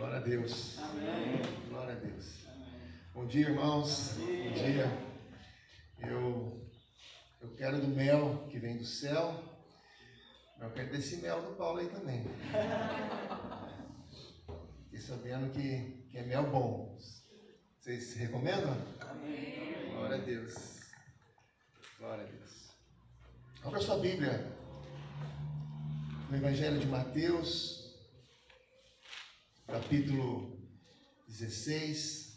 Glória a Deus. Amém. Glória a Deus. Bom dia, irmãos. Bom dia. Bom dia. Eu, eu quero do mel que vem do céu. Eu quero desse mel do Paulo aí também. Fiquei sabendo que, que é mel bom. Vocês recomendam? Amém. Glória a Deus. Glória a Deus. Abra sua Bíblia no Evangelho de Mateus, capítulo 16.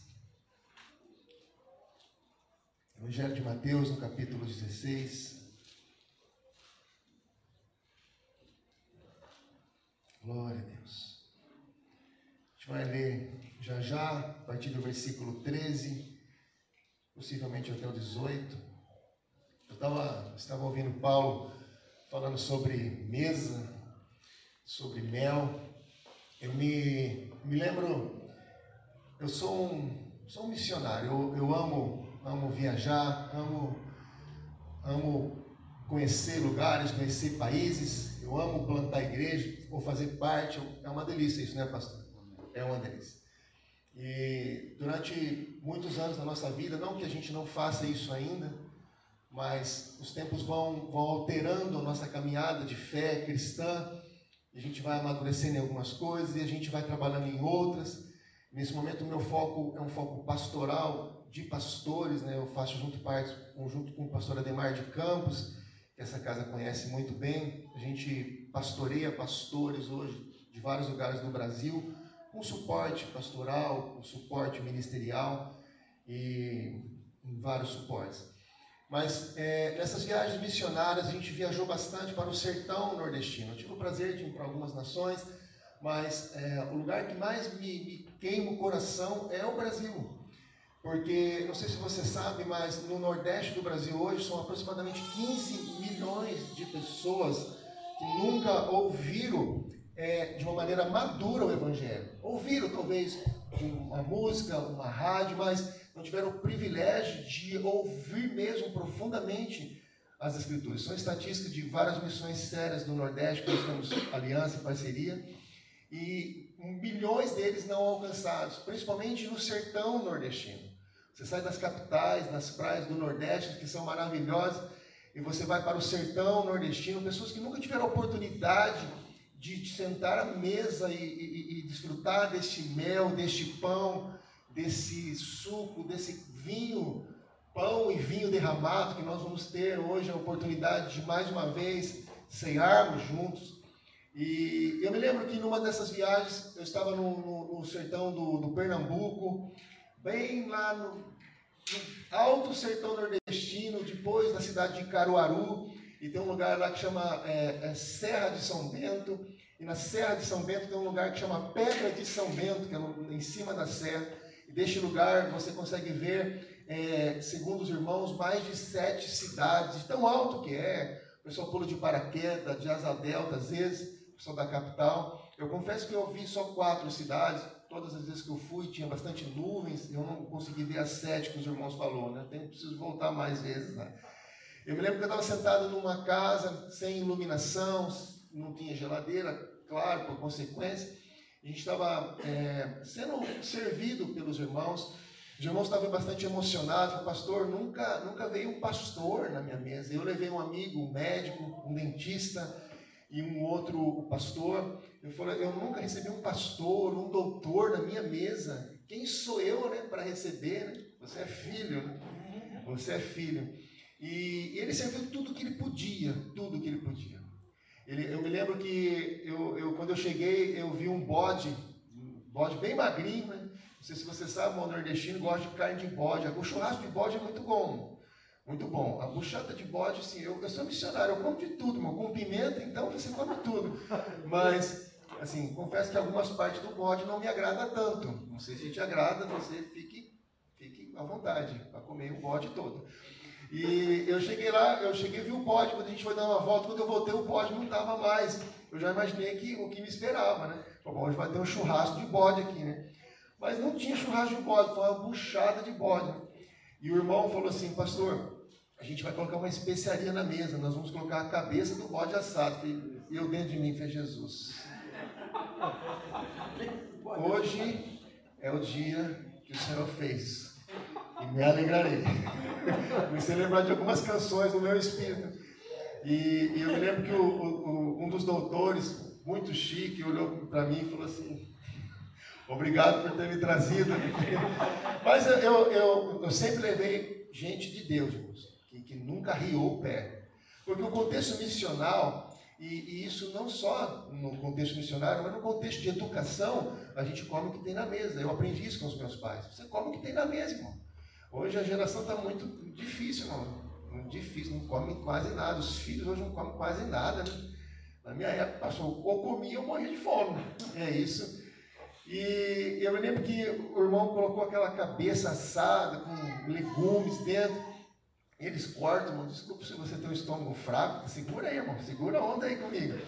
Evangelho de Mateus, no capítulo 16. Glória a Deus. A gente vai ler já já, a partir do versículo 13, possivelmente até o 18. Eu tava, estava ouvindo Paulo falando sobre mesa, sobre mel. Eu me, me lembro, eu sou um, sou um missionário, eu, eu amo, amo viajar, amo, amo conhecer lugares, conhecer países, eu amo plantar igreja, ou fazer parte, é uma delícia isso, né, pastor? É uma delícia. E durante muitos anos da nossa vida, não que a gente não faça isso ainda, mas os tempos vão, vão alterando a nossa caminhada de fé cristã, a gente vai amadurecendo em algumas coisas e a gente vai trabalhando em outras. Nesse momento, o meu foco é um foco pastoral, de pastores, né? eu faço junto, parte, junto com o pastor Ademar de Campos, que essa casa conhece muito bem. A gente pastoreia pastores hoje de vários lugares do Brasil, com suporte pastoral, com suporte ministerial e em vários suportes. Mas é, nessas viagens missionárias a gente viajou bastante para o sertão nordestino. Eu tive o prazer de ir para algumas nações, mas é, o lugar que mais me, me queima o coração é o Brasil. Porque, não sei se você sabe, mas no Nordeste do Brasil hoje são aproximadamente 15 milhões de pessoas que nunca ouviram é, de uma maneira madura o Evangelho. Ouviram, talvez, uma música, uma rádio, mas não tiveram o privilégio de ouvir mesmo profundamente as Escrituras. São estatísticas de várias missões sérias do Nordeste, que nós temos aliança parceria, e milhões deles não alcançados, principalmente no sertão nordestino. Você sai das capitais, das praias do Nordeste, que são maravilhosas, e você vai para o sertão nordestino, pessoas que nunca tiveram oportunidade de sentar à mesa e, e desfrutar deste mel, deste pão, desse suco, desse vinho, pão e vinho derramado, que nós vamos ter hoje a oportunidade de mais uma vez cearmos juntos. E eu me lembro que numa dessas viagens, eu estava no, no, no sertão do, do, Pernambuco, bem lá no, no, alto sertão nordestino, depois da cidade de Caruaru, e tem um lugar lá que chama é, é Serra de São Bento, e na Serra de São Bento tem um lugar que chama Pedra de São Bento, que é em cima da serra, Deste lugar você consegue ver, é, segundo os irmãos, mais de sete cidades, de tão alto que é. O pessoal pula de paraquedas, de asa delta, às vezes, o pessoal da capital. Eu confesso que eu vi só quatro cidades, todas as vezes que eu fui tinha bastante nuvens, eu não consegui ver as sete que os irmãos falou, né? Tenho, preciso voltar mais vezes, né? Eu me lembro que eu estava sentado numa casa sem iluminação, não tinha geladeira, claro, por consequência, a gente estava é, sendo servido pelos irmãos. Os irmãos estavam bastante emocionados. Pastor, nunca, nunca veio um pastor na minha mesa. Eu levei um amigo, um médico, um dentista e um outro pastor. Eu falei, eu nunca recebi um pastor, um doutor na minha mesa. Quem sou eu, né, para receber? Né? Você é filho, né? Você é filho. E ele serviu tudo que ele podia, tudo que ele podia. Ele, eu me lembro que eu, eu, quando eu cheguei, eu vi um bode, um bode bem magrinho, né? Não sei se você sabe, o nordestino gosta de carne de bode. O churrasco de bode é muito bom. Muito bom. A buchata de bode, assim, eu, eu sou missionário, eu como de tudo, mas com pimenta, então você come tudo. Mas, assim, confesso que algumas partes do bode não me agrada tanto. Não sei se te agrada, você fique, fique à vontade para comer o bode todo. E eu cheguei lá, eu cheguei e vi o bode, quando a gente foi dar uma volta, quando eu voltei o bode não estava mais. Eu já imaginei que, o que me esperava, né? Bom, hoje vai ter um churrasco de bode aqui, né? Mas não tinha churrasco de bode, foi uma buchada de bode. E o irmão falou assim, pastor, a gente vai colocar uma especiaria na mesa, nós vamos colocar a cabeça do bode assado. E eu dentro de mim fez Jesus. Hoje é o dia que o Senhor fez e me alegrarei. Comecei a lembrar de algumas canções no meu espírito. E, e eu me lembro que o, o, um dos doutores, muito chique, olhou para mim e falou assim: Obrigado por ter me trazido. Mas eu, eu, eu, sempre levei gente de Deus, que, que nunca riou o pé. Porque o contexto missional e, e, isso não só no contexto missionário, mas no contexto de educação, a gente come o que tem na mesa. Eu aprendi isso com os meus pais. Você come o que tem na mesa, irmão. Hoje a geração está muito difícil, irmão. Muito difícil, não come quase nada. Os filhos hoje não comem quase nada. Né? Na minha época passou, ou comia ou morria de fome. É isso. E eu me lembro que o irmão colocou aquela cabeça assada com legumes dentro. Eles cortam, irmão. Desculpa se você tem um estômago fraco. Segura aí, irmão. Segura a onda aí comigo.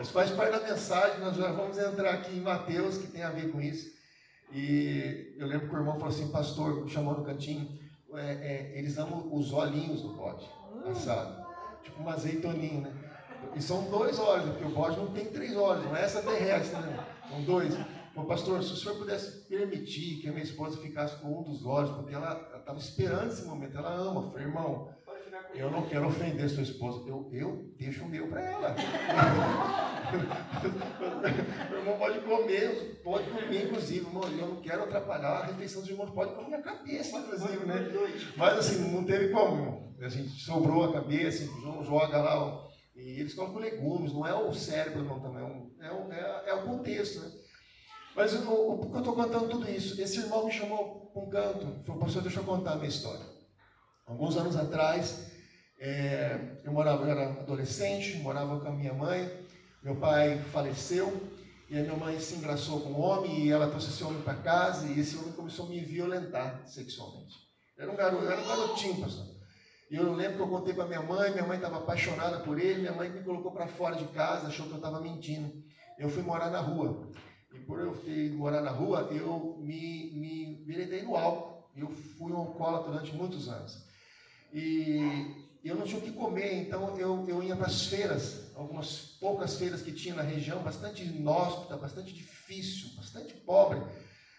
Isso faz parte da mensagem. Nós já vamos entrar aqui em Mateus, que tem a ver com isso. E eu lembro que o irmão falou assim, pastor, me chamou no cantinho. É, é, eles amam os olhinhos do bode assado. Tipo um azeitoninho, né? E são dois olhos, porque o bode não tem três olhos, não é essa terrestre, né? São dois. Ô, pastor, se o senhor pudesse permitir que a minha esposa ficasse com um dos olhos, porque ela estava esperando esse momento, ela ama. Falei, irmão, eu não quero ofender sua esposa, eu, eu deixo o meu para ela. o irmão pode comer, pode comer, inclusive, irmão, eu não quero atrapalhar a refeição dos irmãos, pode comer a cabeça, inclusive, né? Mas assim, não teve como. A gente sobrou a cabeça, joga lá, e eles comem com legumes, não é o cérebro, não, também, é, o, é, é o contexto, né? Mas o, o, eu estou contando tudo isso? Esse irmão me chamou para um canto, falou, pastor, deixa eu contar a minha história. Alguns anos atrás, é, eu morava, eu era adolescente, morava com a minha mãe, meu pai faleceu, e a minha mãe se engraçou com um homem, e ela trouxe esse homem para casa, e esse homem começou a me violentar sexualmente. Era um garoto, era um garotinho, pastor. E eu lembro que eu contei para minha mãe, minha mãe estava apaixonada por ele, minha mãe me colocou para fora de casa, achou que eu estava mentindo. Eu fui morar na rua. E por eu ter morar na rua, eu me, me enveredei no álcool. Eu fui um alcoólatra durante muitos anos. E eu não tinha o que comer, então eu, eu ia para as feiras, algumas poucas feiras que tinha na região, bastante inóspita, bastante difícil, bastante pobre.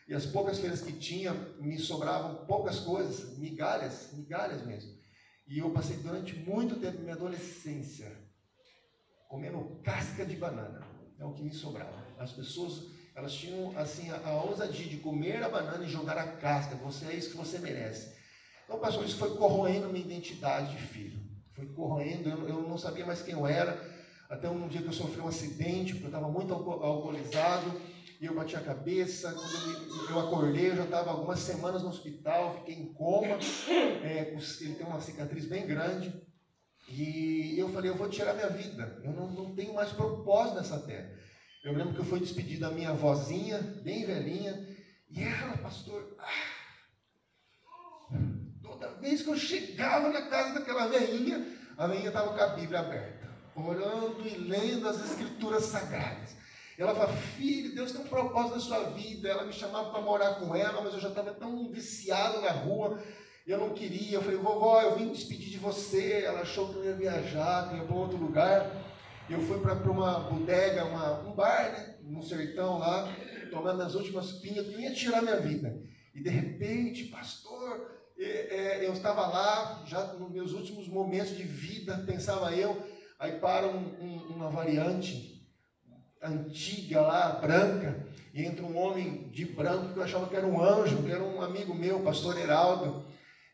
E as poucas feiras que tinha, me sobravam poucas coisas, migalhas, migalhas mesmo. E eu passei durante muito tempo minha adolescência comendo casca de banana. É o que me sobrava. As pessoas elas tinham assim a, a ousadia de comer a banana e jogar a casca. Você é isso que você merece. Então, pastor, isso foi corroendo minha identidade de filho. Foi corroendo, eu, eu não sabia mais quem eu era. Até um dia que eu sofri um acidente, porque eu estava muito alcoolizado e eu bati a cabeça. Quando eu, acordei, eu já estava algumas semanas no hospital, fiquei em coma. É, ele tem uma cicatriz bem grande. E eu falei, eu vou tirar minha vida. Eu não, não tenho mais propósito nessa terra. Eu lembro que eu fui despedir da minha vozinha, bem velhinha, e ela, pastor, ah, toda vez que eu chegava na casa daquela velhinha, a velhinha estava com a Bíblia aberta, orando e lendo as escrituras sagradas. Ela falava, filho, Deus tem um propósito na sua vida. Ela me chamava para morar com ela, mas eu já estava tão viciado na rua, eu não queria. Eu falei, vovó, eu vim despedir de você. Ela achou que eu ia viajar, que eu ia para outro lugar eu fui para uma bodega, uma, um bar, né, no sertão lá, tomando as últimas pinhas, eu ia tirar minha vida. E de repente, pastor, eu estava lá, já nos meus últimos momentos de vida, pensava eu, aí para um, um, uma variante antiga lá, branca, e entra um homem de branco que eu achava que era um anjo, que era um amigo meu, pastor Heraldo.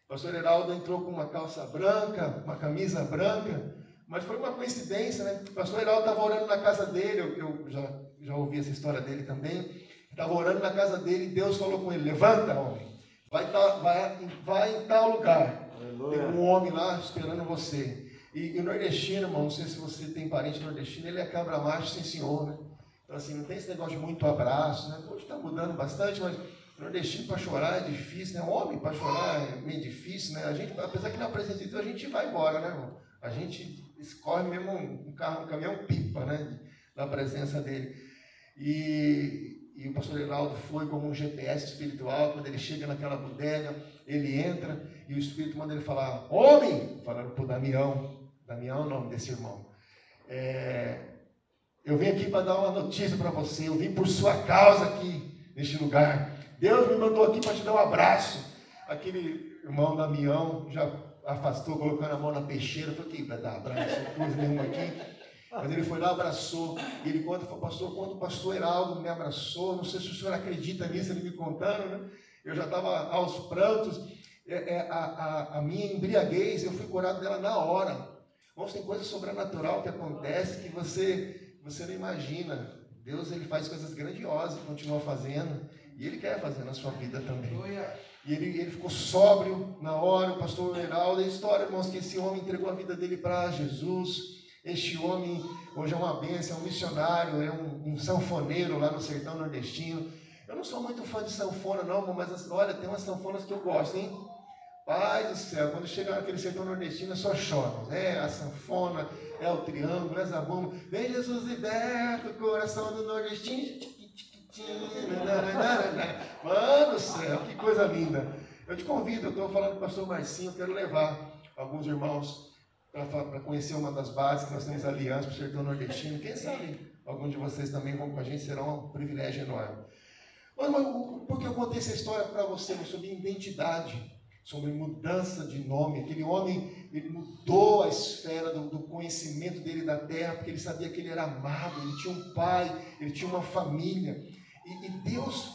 pastor Heraldo entrou com uma calça branca, uma camisa branca, mas foi uma coincidência, né? O pastor Heraldo estava orando na casa dele, eu, eu já, já ouvi essa história dele também. Estava orando na casa dele e Deus falou com ele: Levanta, homem, vai, vai, vai em tal lugar. Aleluia. Tem um homem lá esperando você. E, e, o nordestino, irmão, não sei se você tem parente nordestino, ele é cabra macho sem senhor, né? Então, assim, não tem esse negócio de muito abraço, né? Hoje está mudando bastante, mas nordestino para chorar é difícil, né? Homem para chorar é meio difícil, né? A gente, apesar que na presença de Deus a gente vai embora, né, irmão? A gente escorre mesmo um, carro, um caminhão pipa, né? Na presença dele. E, e o pastor Heraldo foi como um GPS espiritual, quando ele chega naquela bodega, ele entra e o Espírito manda ele falar, homem, falando para o Damião, Damião é o nome desse irmão. É, eu vim aqui para dar uma notícia para você, eu vim por sua causa aqui. neste lugar. Deus me mandou aqui para te dar um abraço. Aquele irmão Damião já afastou, colocando a mão na peixeira. Falei, que vai dar abraço? Não pus nenhum aqui. Mas ele foi lá, abraçou. E ele, quando foi pastor, quando o pastor Heraldo me abraçou, não sei se o senhor acredita nisso, ele me contando, né? Eu já estava aos prantos. É, é, a, a, a, minha embriaguez, eu fui curado dela na hora. Vamos, tem coisa sobrenatural que acontece que você, você não imagina. Deus ele faz coisas grandiosas e continua fazendo. E ele quer fazer na sua vida também. E ele, ele ficou sóbrio na hora, o pastor Heraldo. A história, irmãos, que esse homem entregou a vida dele para Jesus. Este homem hoje é uma bênção, é um missionário, é um, um sanfoneiro lá no sertão nordestino. Eu não sou muito fã de sanfona, não, mas olha, tem umas sanfonas que eu gosto, hein? Pai do céu, quando chega naquele sertão nordestino, é só choro. É a sanfona, é o triângulo, é a zabumba. Vem Jesus liberta o coração do nordestino. Mano do céu, que coisa linda. Eu te convido, eu estou falando com o pastor Marcinho, eu quero levar alguns irmãos para conhecer uma das bases que nós temos aliança para o sertão nordestino. Quem sabe alguns de vocês também vão com a gente, será um privilégio enorme. Mas, mas por que eu contei essa história para você sobre identidade? sobre mudança de nome. Aquele homem, ele mudou a esfera do, do, conhecimento dele da terra, porque ele sabia que ele era amado, ele tinha um pai, ele tinha uma família. E, e Deus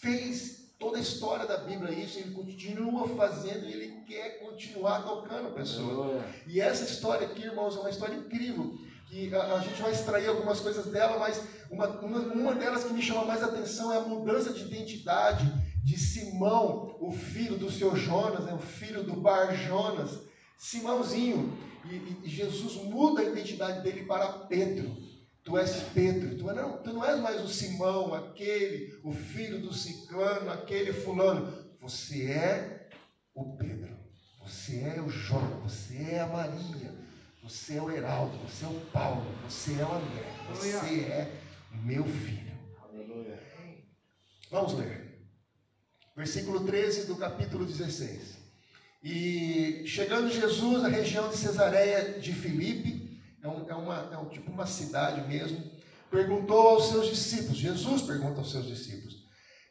fez toda a história da Bíblia isso, ele continua fazendo e ele quer continuar tocando pessoas. E essa história aqui, irmãos, é uma história incrível. Que a, a gente vai extrair algumas coisas dela, mas uma, uma, uma delas que me chama mais atenção é a mudança de identidade de Simão, o filho do seu Jonas, né, o filho do Bar Jonas, Simãozinho. E, e, Jesus muda a identidade dele para Pedro. Tu és Pedro, tu não, tu não és mais o Simão, aquele, o filho do ciclano, aquele fulano. Você é o Pedro, você é o João, você é a Maria, você é o Heraldo, você é o Paulo, você é o André, você é meu filho. Vamos ler versículo 13 do capítulo 16. E chegando Jesus à região de Cesareia de Filipe, é, um, é, uma, é um, tipo uma cidade mesmo, perguntou aos seus discípulos, Jesus pergunta aos seus discípulos,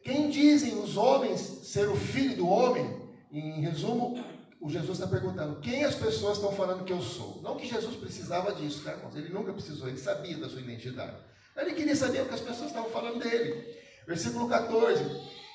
quem dizem os homens ser o filho do homem? Em resumo, o Jesus está perguntando, quem as pessoas estão falando que eu sou? Não que Jesus precisava disso, tá, irmãos? Ele nunca precisou, ele sabia da sua identidade. Ele queria saber o que as pessoas estavam falando dele. Versículo 14.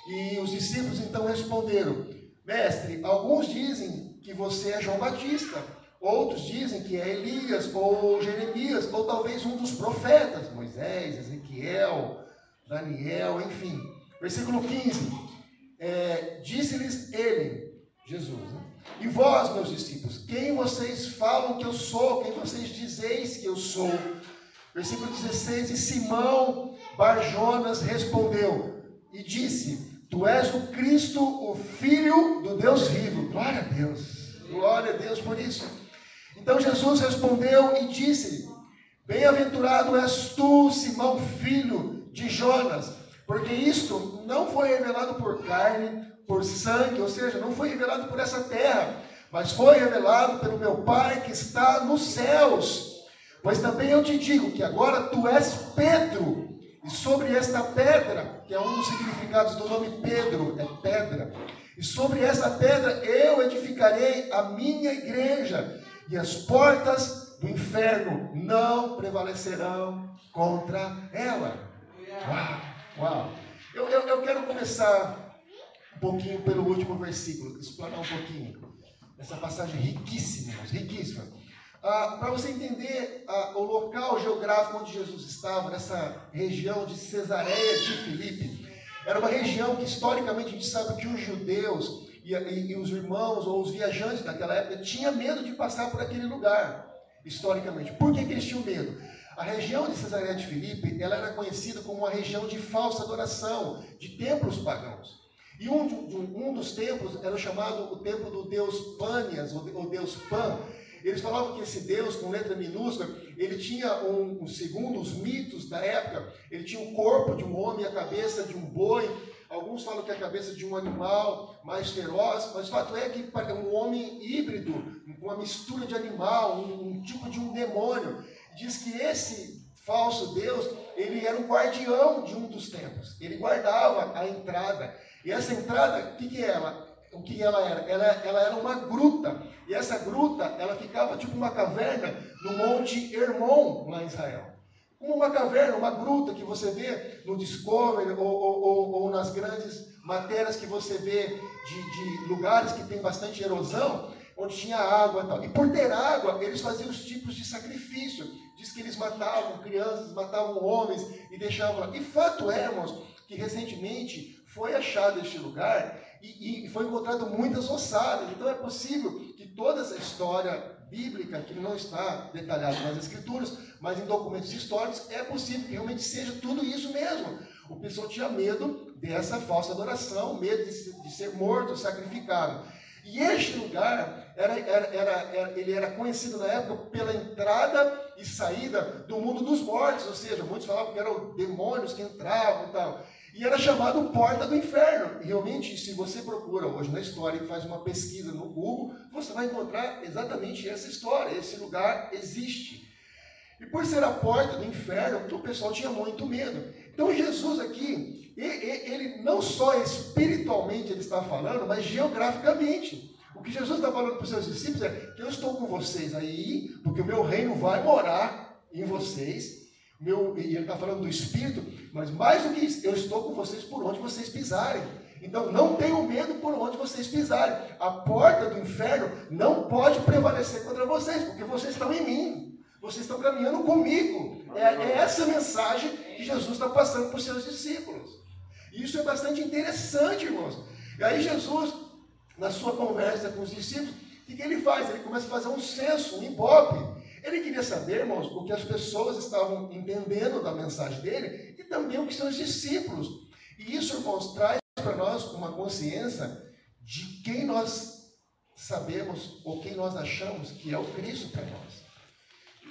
E os discípulos então responderam: Mestre, alguns dizem que você é João Batista, outros dizem que é Elias ou Jeremias, ou talvez um dos profetas, Moisés, Ezequiel, Daniel, enfim. Versículo 15: é, Disse-lhes ele, Jesus, né? E vós, meus discípulos, quem vocês falam que eu sou? Quem vocês dizeis que eu sou? Versículo 16: E Simão Barjonas respondeu e disse: Tu és o Cristo, o Filho do Deus vivo. Glória a Deus. Glória a Deus por isso. Então Jesus respondeu e disse: Bem-aventurado és tu, Simão, filho de Jonas, porque isto não foi revelado por carne, por sangue, ou seja, não foi revelado por essa terra, mas foi revelado pelo meu Pai que está nos céus. Pois também eu te digo que agora tu és Pedro, e sobre esta pedra, que é um dos significados do nome Pedro, é pedra. E sobre essa pedra eu edificarei a minha igreja, e as portas do inferno não prevalecerão contra ela. Uau! Uau! Eu, eu, eu quero começar um pouquinho pelo último versículo, explanar um pouquinho. Essa passagem riquíssima, riquíssima. Ah, Para você entender ah, o local geográfico onde Jesus estava, nessa região de Cesareia de Filipe, era uma região que historicamente a gente sabe que os judeus e, e, e os irmãos ou os viajantes daquela época tinham medo de passar por aquele lugar, historicamente. Por que, que eles tinham medo? A região de Cesareia de Filipe, ela era conhecida como uma região de falsa adoração, de templos pagãos. E um, um dos templos era chamado o templo do deus Panias, ou deus Pan, eles falavam que esse Deus, com letra minúscula, ele tinha, um, segundo os mitos da época, ele tinha o corpo de um homem e a cabeça de um boi. Alguns falam que é a cabeça de um animal mais feroz, mas o fato é que é um homem híbrido, uma mistura de animal, um, um tipo de um demônio. Diz que esse falso Deus, ele era o guardião de um dos templos. Ele guardava a entrada. E essa entrada, o que, que ela? O que ela era? Ela, ela era uma gruta. E essa gruta, ela ficava tipo uma caverna no Monte Hermon, lá em Israel. Como uma caverna, uma gruta que você vê no Discovery ou, ou, ou, ou nas grandes matérias que você vê de, de, lugares que tem bastante erosão, onde tinha água e tal. E por ter água, eles faziam os tipos de sacrifício. Diz que eles matavam crianças, matavam homens e deixavam lá. E fato é, irmãos, que recentemente foi achado este lugar e, e foi encontrado muitas ossadas. Então é possível que toda essa história bíblica, que não está detalhada nas escrituras, mas em documentos históricos, é possível que realmente seja tudo isso mesmo. O pessoal tinha medo dessa falsa adoração, medo de, de ser morto, sacrificado. E este lugar era, era, era, ele era conhecido na época pela entrada e saída do mundo dos mortos, ou seja, muitos falavam que eram demônios que entravam e tal. E era chamado Porta do Inferno. E realmente, se você procura hoje na história e faz uma pesquisa no Google, você vai encontrar exatamente essa história. Esse lugar existe. E por ser a porta do inferno, o pessoal tinha muito medo. Então Jesus aqui, ele não só espiritualmente ele está falando, mas geograficamente. O que Jesus está falando para os seus discípulos é que eu estou com vocês aí, porque o meu reino vai morar em vocês. Meu, e ele está falando do Espírito, mas mais do que isso, eu estou com vocês por onde vocês pisarem. Então não tenham medo por onde vocês pisarem. A porta do inferno não pode prevalecer contra vocês, porque vocês estão em mim. Vocês estão caminhando comigo. É, é essa mensagem que Jesus está passando para os seus discípulos. E isso é bastante interessante, irmãos. E aí Jesus, na sua conversa com os discípulos, o que, que ele faz? Ele começa a fazer um censo, um ibope. Ele queria saber, irmãos, o que as pessoas estavam entendendo da mensagem dele e também o que seus discípulos. E isso, irmãos, traz para nós uma consciência de quem nós sabemos ou quem nós achamos que é o Cristo para nós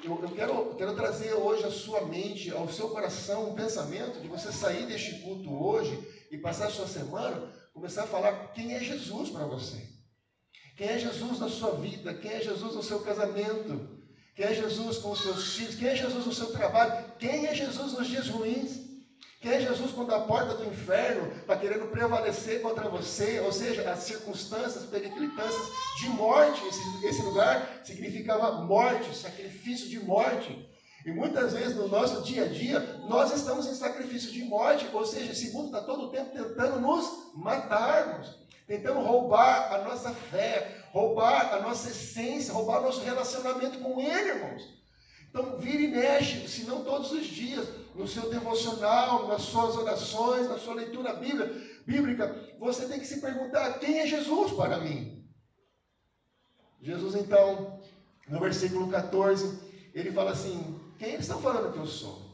eu, eu quero, quero trazer hoje à sua mente, ao seu coração, um pensamento de você sair deste culto hoje e passar a sua semana, começar a falar quem é Jesus para você. Quem é Jesus na sua vida? Quem é Jesus no seu casamento? Quem é Jesus com os seus filhos? Quem é Jesus no seu trabalho? Quem é Jesus nos dias ruins? Quem é Jesus quando a porta do inferno está querendo prevalecer contra você? Ou seja, as circunstâncias, periclitâncias de morte. Esse, esse lugar significava morte, sacrifício de morte. E muitas vezes no nosso dia a dia, nós estamos em sacrifício de morte, ou seja, esse mundo está todo o tempo tentando nos matarmos, tentando roubar a nossa fé, roubar a nossa essência, roubar o nosso relacionamento com Ele, irmãos. Então, vira e mexe, se não todos os dias, no seu devocional, nas suas orações, na sua leitura bíblica, você tem que se perguntar: quem é Jesus para mim? Jesus, então, no versículo 14, ele fala assim: quem eles estão falando que eu sou?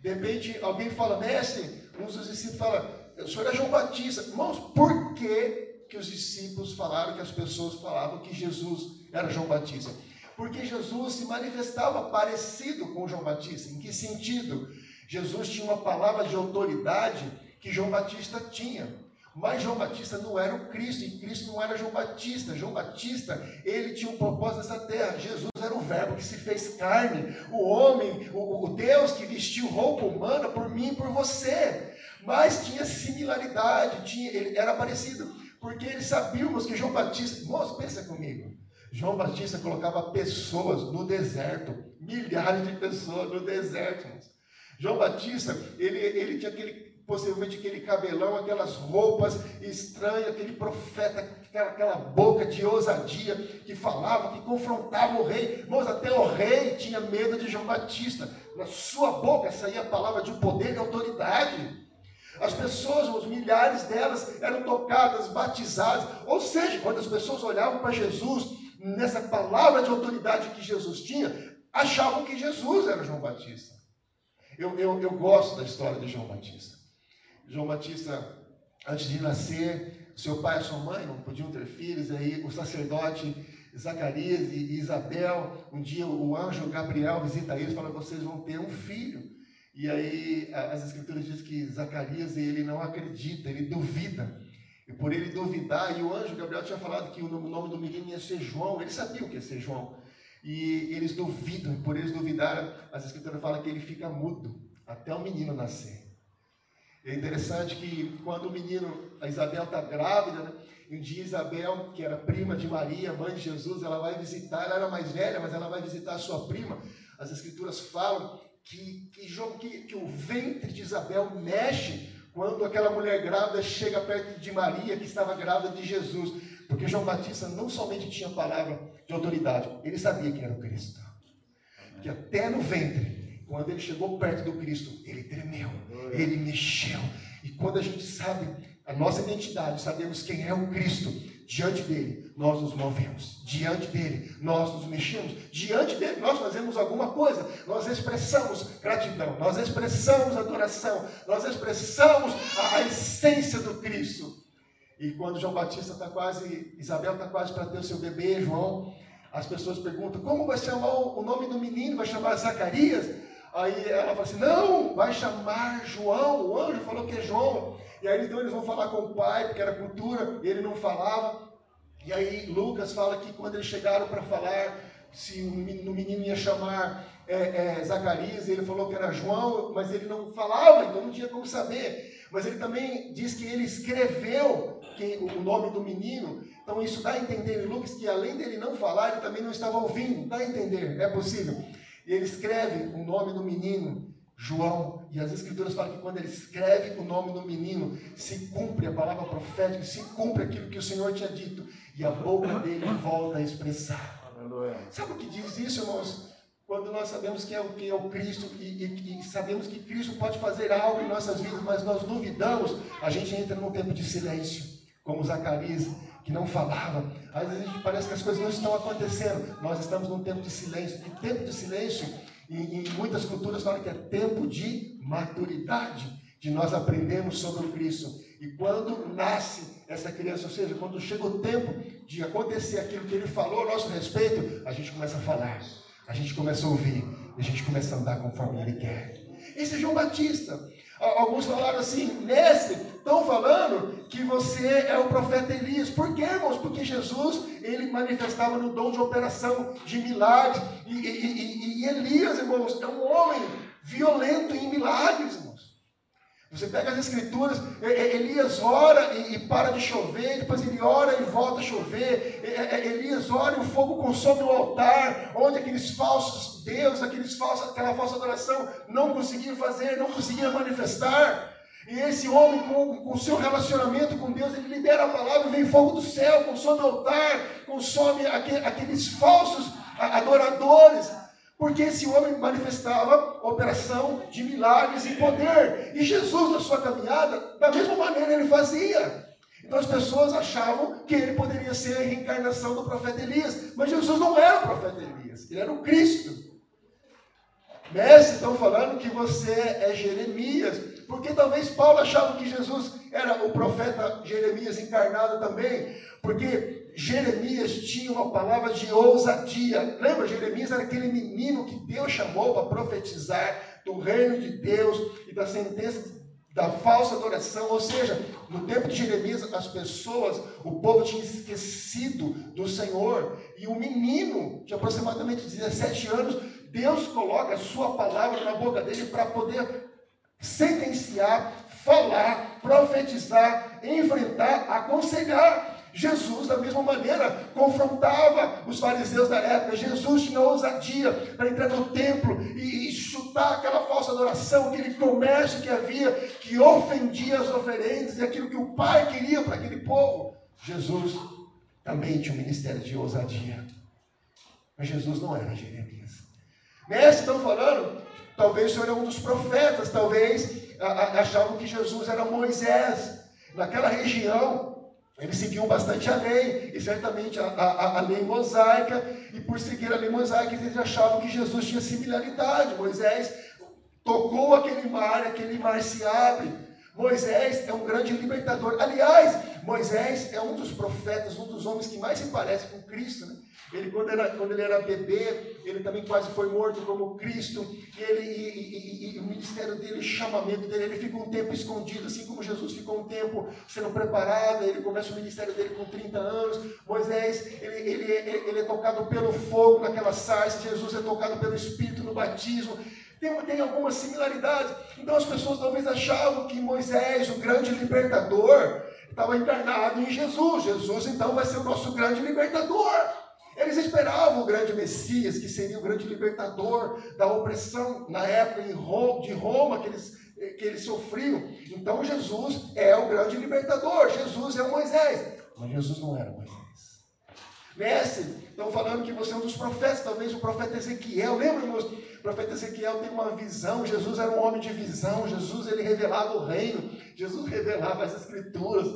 De repente, alguém fala, mestre, um dos discípulos fala, o senhor é João Batista. Irmãos, por que, que os discípulos falaram, que as pessoas falavam que Jesus era João Batista? porque Jesus se manifestava parecido com João Batista. Em que sentido? Jesus tinha uma palavra de autoridade que João Batista tinha. Mas João Batista não era o Cristo, e Cristo não era João Batista. João Batista, ele tinha um propósito nessa terra. Jesus era o verbo que se fez carne, o homem, o, o Deus que vestiu roupa humana por mim e por você. Mas tinha similaridade, tinha, ele era parecido, porque eles sabíamos que João Batista, moço, pensa comigo. João Batista colocava pessoas no deserto, milhares de pessoas no deserto. João Batista, ele, ele tinha aquele, possivelmente aquele cabelão, aquelas roupas estranhas, aquele profeta, aquela, aquela boca de ousadia que falava, que confrontava o rei. Mas até o rei tinha medo de João Batista. Na sua boca saía a palavra de poder e autoridade. As pessoas, os milhares delas, eram tocadas, batizadas. Ou seja, quando as pessoas olhavam para Jesus, nessa palavra de autoridade que Jesus tinha, achavam que Jesus era João Batista. Eu, eu, eu gosto da história de João Batista. João Batista, antes de nascer, seu pai e sua mãe não podiam ter filhos, aí o sacerdote Zacarias e Isabel, um dia o anjo Gabriel visita eles e fala: vocês vão ter um filho. E aí as escrituras dizem que Zacarias ele não acredita, ele duvida. E por ele duvidar, e o anjo Gabriel tinha falado que o nome do menino ia ser João, ele sabia o que ia ser João. E eles duvidam, e por eles duvidar, as escrituras falam que ele fica mudo. até o menino nascer. É interessante que quando o menino, a Isabel está grávida, né? um dia Isabel, que era prima de Maria, mãe de Jesus, ela vai visitar, ela era mais velha, mas ela vai visitar a sua prima. As escrituras falam que, que, que, que o ventre de Isabel mexe quando aquela mulher grávida chega perto de Maria, que estava grávida de Jesus. Porque João Batista não somente tinha palavra de autoridade, ele sabia quem era o Cristo. Que até no ventre, quando ele chegou perto do Cristo, ele tremeu, ele mexeu. E quando a gente sabe a nossa identidade, sabemos quem é o Cristo, diante dele nós nos movemos, diante dele nós nos mexemos, diante dele nós fazemos alguma coisa, nós expressamos gratidão, nós expressamos adoração, nós expressamos a, a essência do Cristo. E quando João Batista está quase, Isabel está quase para ter o seu bebê, João, as pessoas perguntam: como vai chamar o nome do menino? Vai chamar Zacarias? Aí ela fala assim: não, vai chamar João. O anjo falou que é João. E aí então eles vão falar com o pai, porque era cultura, e ele não falava. E aí Lucas fala que quando eles chegaram para falar se o menino ia chamar é, é, Zacarias, ele falou que era João, mas ele não falava, então não tinha como saber. Mas ele também diz que ele escreveu o nome do menino. Então isso dá a entender em Lucas que além dele não falar, ele também não estava ouvindo. Dá a entender, é possível. E ele escreve o nome do menino João, e as escrituras falam que quando ele escreve o nome do menino, se cumpre a palavra profética, se cumpre aquilo que o Senhor tinha dito, e a boca dele volta a expressar. Aleluia. Sabe o que diz isso, irmãos? Quando nós sabemos que é o que é o Cristo e, e, e, sabemos que Cristo pode fazer algo em nossas vidas, mas nós duvidamos, a gente entra num tempo de silêncio, como Zacarias, que não falava. Às vezes parece que as coisas não estão acontecendo. Nós estamos num tempo de silêncio. E tempo de silêncio e, em muitas culturas falam que é tempo de maturidade, de nós aprendermos sobre o Cristo. E quando nasce essa criança, ou seja, quando chega o tempo de acontecer aquilo que ele falou a nosso respeito, a gente começa a falar, a gente começa a ouvir, a gente começa a andar conforme ele quer. Esse é João Batista. Alguns falaram assim, nesse, estão falando que você é o profeta Elias. Por quê, irmãos? Porque Jesus, ele manifestava no dom de operação, de milagres. E, e, e, e Elias, irmãos, é um homem violento em milagres, irmãos. Você pega as escrituras, Elias ora e, para de chover, depois ele ora e volta a chover. Elias ora e o fogo consome o altar, onde aqueles falsos deuses, aqueles falsos, aquela falsa adoração não conseguiam fazer, não conseguiam manifestar. E esse homem, com o seu relacionamento com Deus, ele libera a palavra, vem fogo do céu, consome o altar, consome aqueles falsos adoradores. Porque esse homem manifestava operação de milagres e poder. E Jesus, na sua caminhada, da mesma maneira ele fazia. Então as pessoas achavam que ele poderia ser a reencarnação do profeta Elias. Mas Jesus não era o profeta Elias, ele era o Cristo. Mestre, estão falando que você é Jeremias. Porque talvez Paulo achava que Jesus era o profeta Jeremias encarnado também, porque Jeremias tinha uma palavra de ousadia. Lembra, Jeremias era aquele menino que Deus chamou para profetizar do reino de Deus e da sentença da falsa adoração, ou seja, no tempo de Jeremias, as pessoas, o povo tinha esquecido do Senhor, e o menino de aproximadamente 17 anos, Deus coloca a sua palavra na boca dele para poder sentenciar, falar, profetizar, enfrentar, aconselhar. Jesus, da mesma maneira, confrontava os fariseus da época. Jesus tinha ousadia para entrar no templo e, e chutar aquela falsa adoração, aquele comércio que havia, que ofendia as oferendas e aquilo que o Pai queria para aquele povo. Jesus também tinha um ministério de ousadia. Mas Jesus não era Jeremias. Mestre, estão falando Talvez o Senhor é um dos profetas, talvez achavam que Jesus era Moisés. Naquela região, eles seguiam bastante a lei, e certamente a, a, a, lei mosaica, e por seguir a lei mosaica, eles achavam que Jesus tinha similaridade. Moisés tocou aquele mar, aquele mar se abre. Moisés é um grande libertador. Aliás, Moisés é um dos profetas, um dos homens que mais se parece com Cristo. Né? Ele, quando, era, quando ele era bebê, ele também quase foi morto como Cristo. Ele, e, e, e, o ministério dele, o chamamento dele, ele fica um tempo escondido, assim como Jesus ficou um tempo sendo preparado. Ele começa o ministério dele com 30 anos. Moisés, ele, ele, ele, ele é tocado pelo fogo naquela sarça. Jesus é tocado pelo Espírito no batismo. Tem, tem algumas similaridades. Então as pessoas talvez achavam que Moisés, o grande libertador, estava encarnado em Jesus. Jesus então vai ser o nosso grande libertador. Eles esperavam o grande Messias, que seria o grande libertador da opressão na época de Roma, que eles, que eles sofriam. Então Jesus é o grande libertador, Jesus é o Moisés. Mas Jesus não era Moisés. Mestre, estão falando que você é um dos profetas, talvez o profeta Ezequiel. Lembra, irmãos? O profeta Ezequiel tem uma visão. Jesus era um homem de visão. Jesus ele revelava o reino. Jesus revelava as escrituras.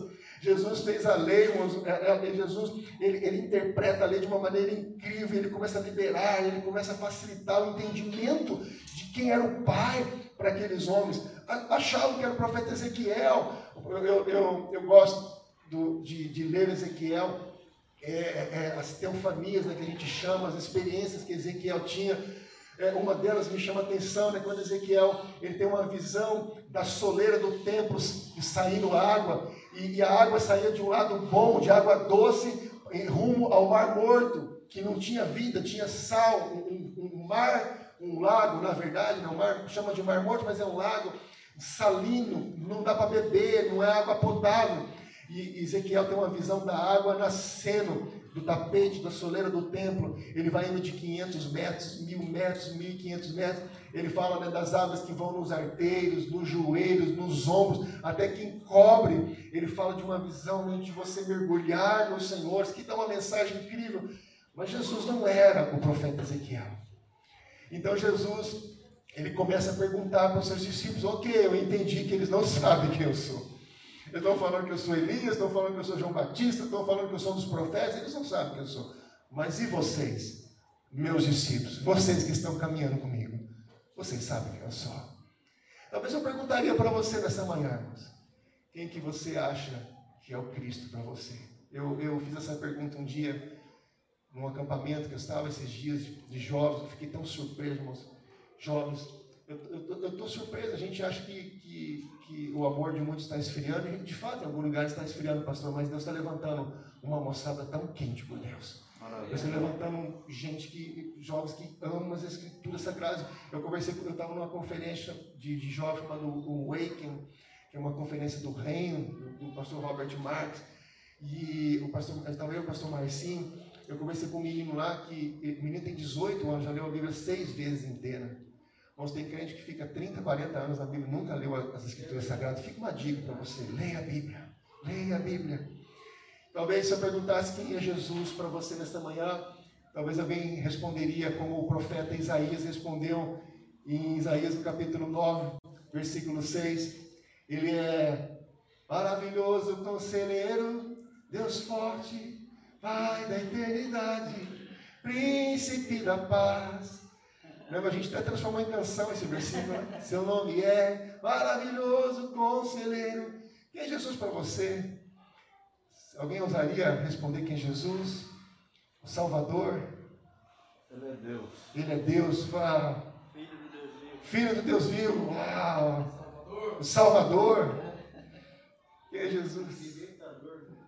Jesus fez a lei. É, é, Jesus ele, ele interpreta a lei de uma maneira incrível. Ele começa a liberar, ele começa a facilitar o entendimento de quem era o Pai para aqueles homens. Achavam que era o profeta Ezequiel. Eu, eu, eu, eu gosto do, de, de ler Ezequiel é, é, as teofanias né, que a gente chama, as experiências que Ezequiel tinha. É, uma delas me chama a atenção, né, quando Ezequiel ele tem uma visão da soleira do templo saindo água, e, a água saía de um lado bom, de água doce, em rumo ao mar morto, que não tinha vida, tinha sal, um, um mar, um lago, na verdade, não, né, mar, chama de mar morto, mas é um lago salino, não dá para beber, não é água potável. E Ezequiel tem uma visão da água nascendo do tapete, da soleira do templo. Ele vai indo de 500 metros, mil metros, 1500 metros. Ele fala né, das águas que vão nos arteiros, nos joelhos, nos ombros, até que encobre. Ele fala de uma visão né, de você mergulhar no Senhor. Aqui dá uma mensagem incrível. Mas Jesus não era o profeta Ezequiel. Então Jesus, ele começa a perguntar para os seus discípulos: Ok, eu entendi que eles não sabem quem eu sou. Estão falando que eu sou Elias, estão falando que eu sou João Batista, estão falando que eu sou um dos profetas, eles não sabem quem eu sou. Mas e vocês, meus discípulos, vocês que estão caminhando comigo, vocês sabem quem eu sou? Talvez eu perguntaria para você nessa manhã, irmãos, quem que você acha que é o Cristo para você? Eu, eu fiz essa pergunta um dia, num acampamento que eu estava esses dias de, de jovens, eu fiquei tão surpreso, irmãos, jovens, eu estou surpreso, a gente acha que, que, que, o amor de muitos está esfriando, e de fato, em algum lugar está esfriando, pastor, mas Deus está levantando uma moçada tão quente por Deus. Deus está levantando gente que, jovens que amam as escrituras sagradas. Eu conversei, eu estava numa conferência de, de jovens chamada Waken, que é uma conferência do reino, do, pastor Robert Marx, e o pastor, estava eu o pastor Marcinho, eu conversei com um menino lá, que o menino tem 18 anos, já leu a Bíblia seis vezes inteira. Irmãos, tem crente que fica 30, 40 anos na Bíblia, nunca leu as Escrituras Sagradas. Fica uma dica para você: leia a Bíblia. Leia a Bíblia. Talvez se eu perguntasse quem é Jesus para você nesta manhã, talvez alguém responderia como o profeta Isaías respondeu em Isaías capítulo 9, versículo 6. Ele é maravilhoso conselheiro, Deus forte, Pai da eternidade, príncipe da paz Lembra, a gente até transformou em canção esse versículo. Né? Seu nome é maravilhoso, conselheiro. Quem é Jesus para você? Alguém ousaria responder quem é Jesus? O Salvador? Ele é Deus. Ele é Deus. Filho de Deus vivo. Filho de Deus vivo. Uau. O Salvador. Quem é Jesus?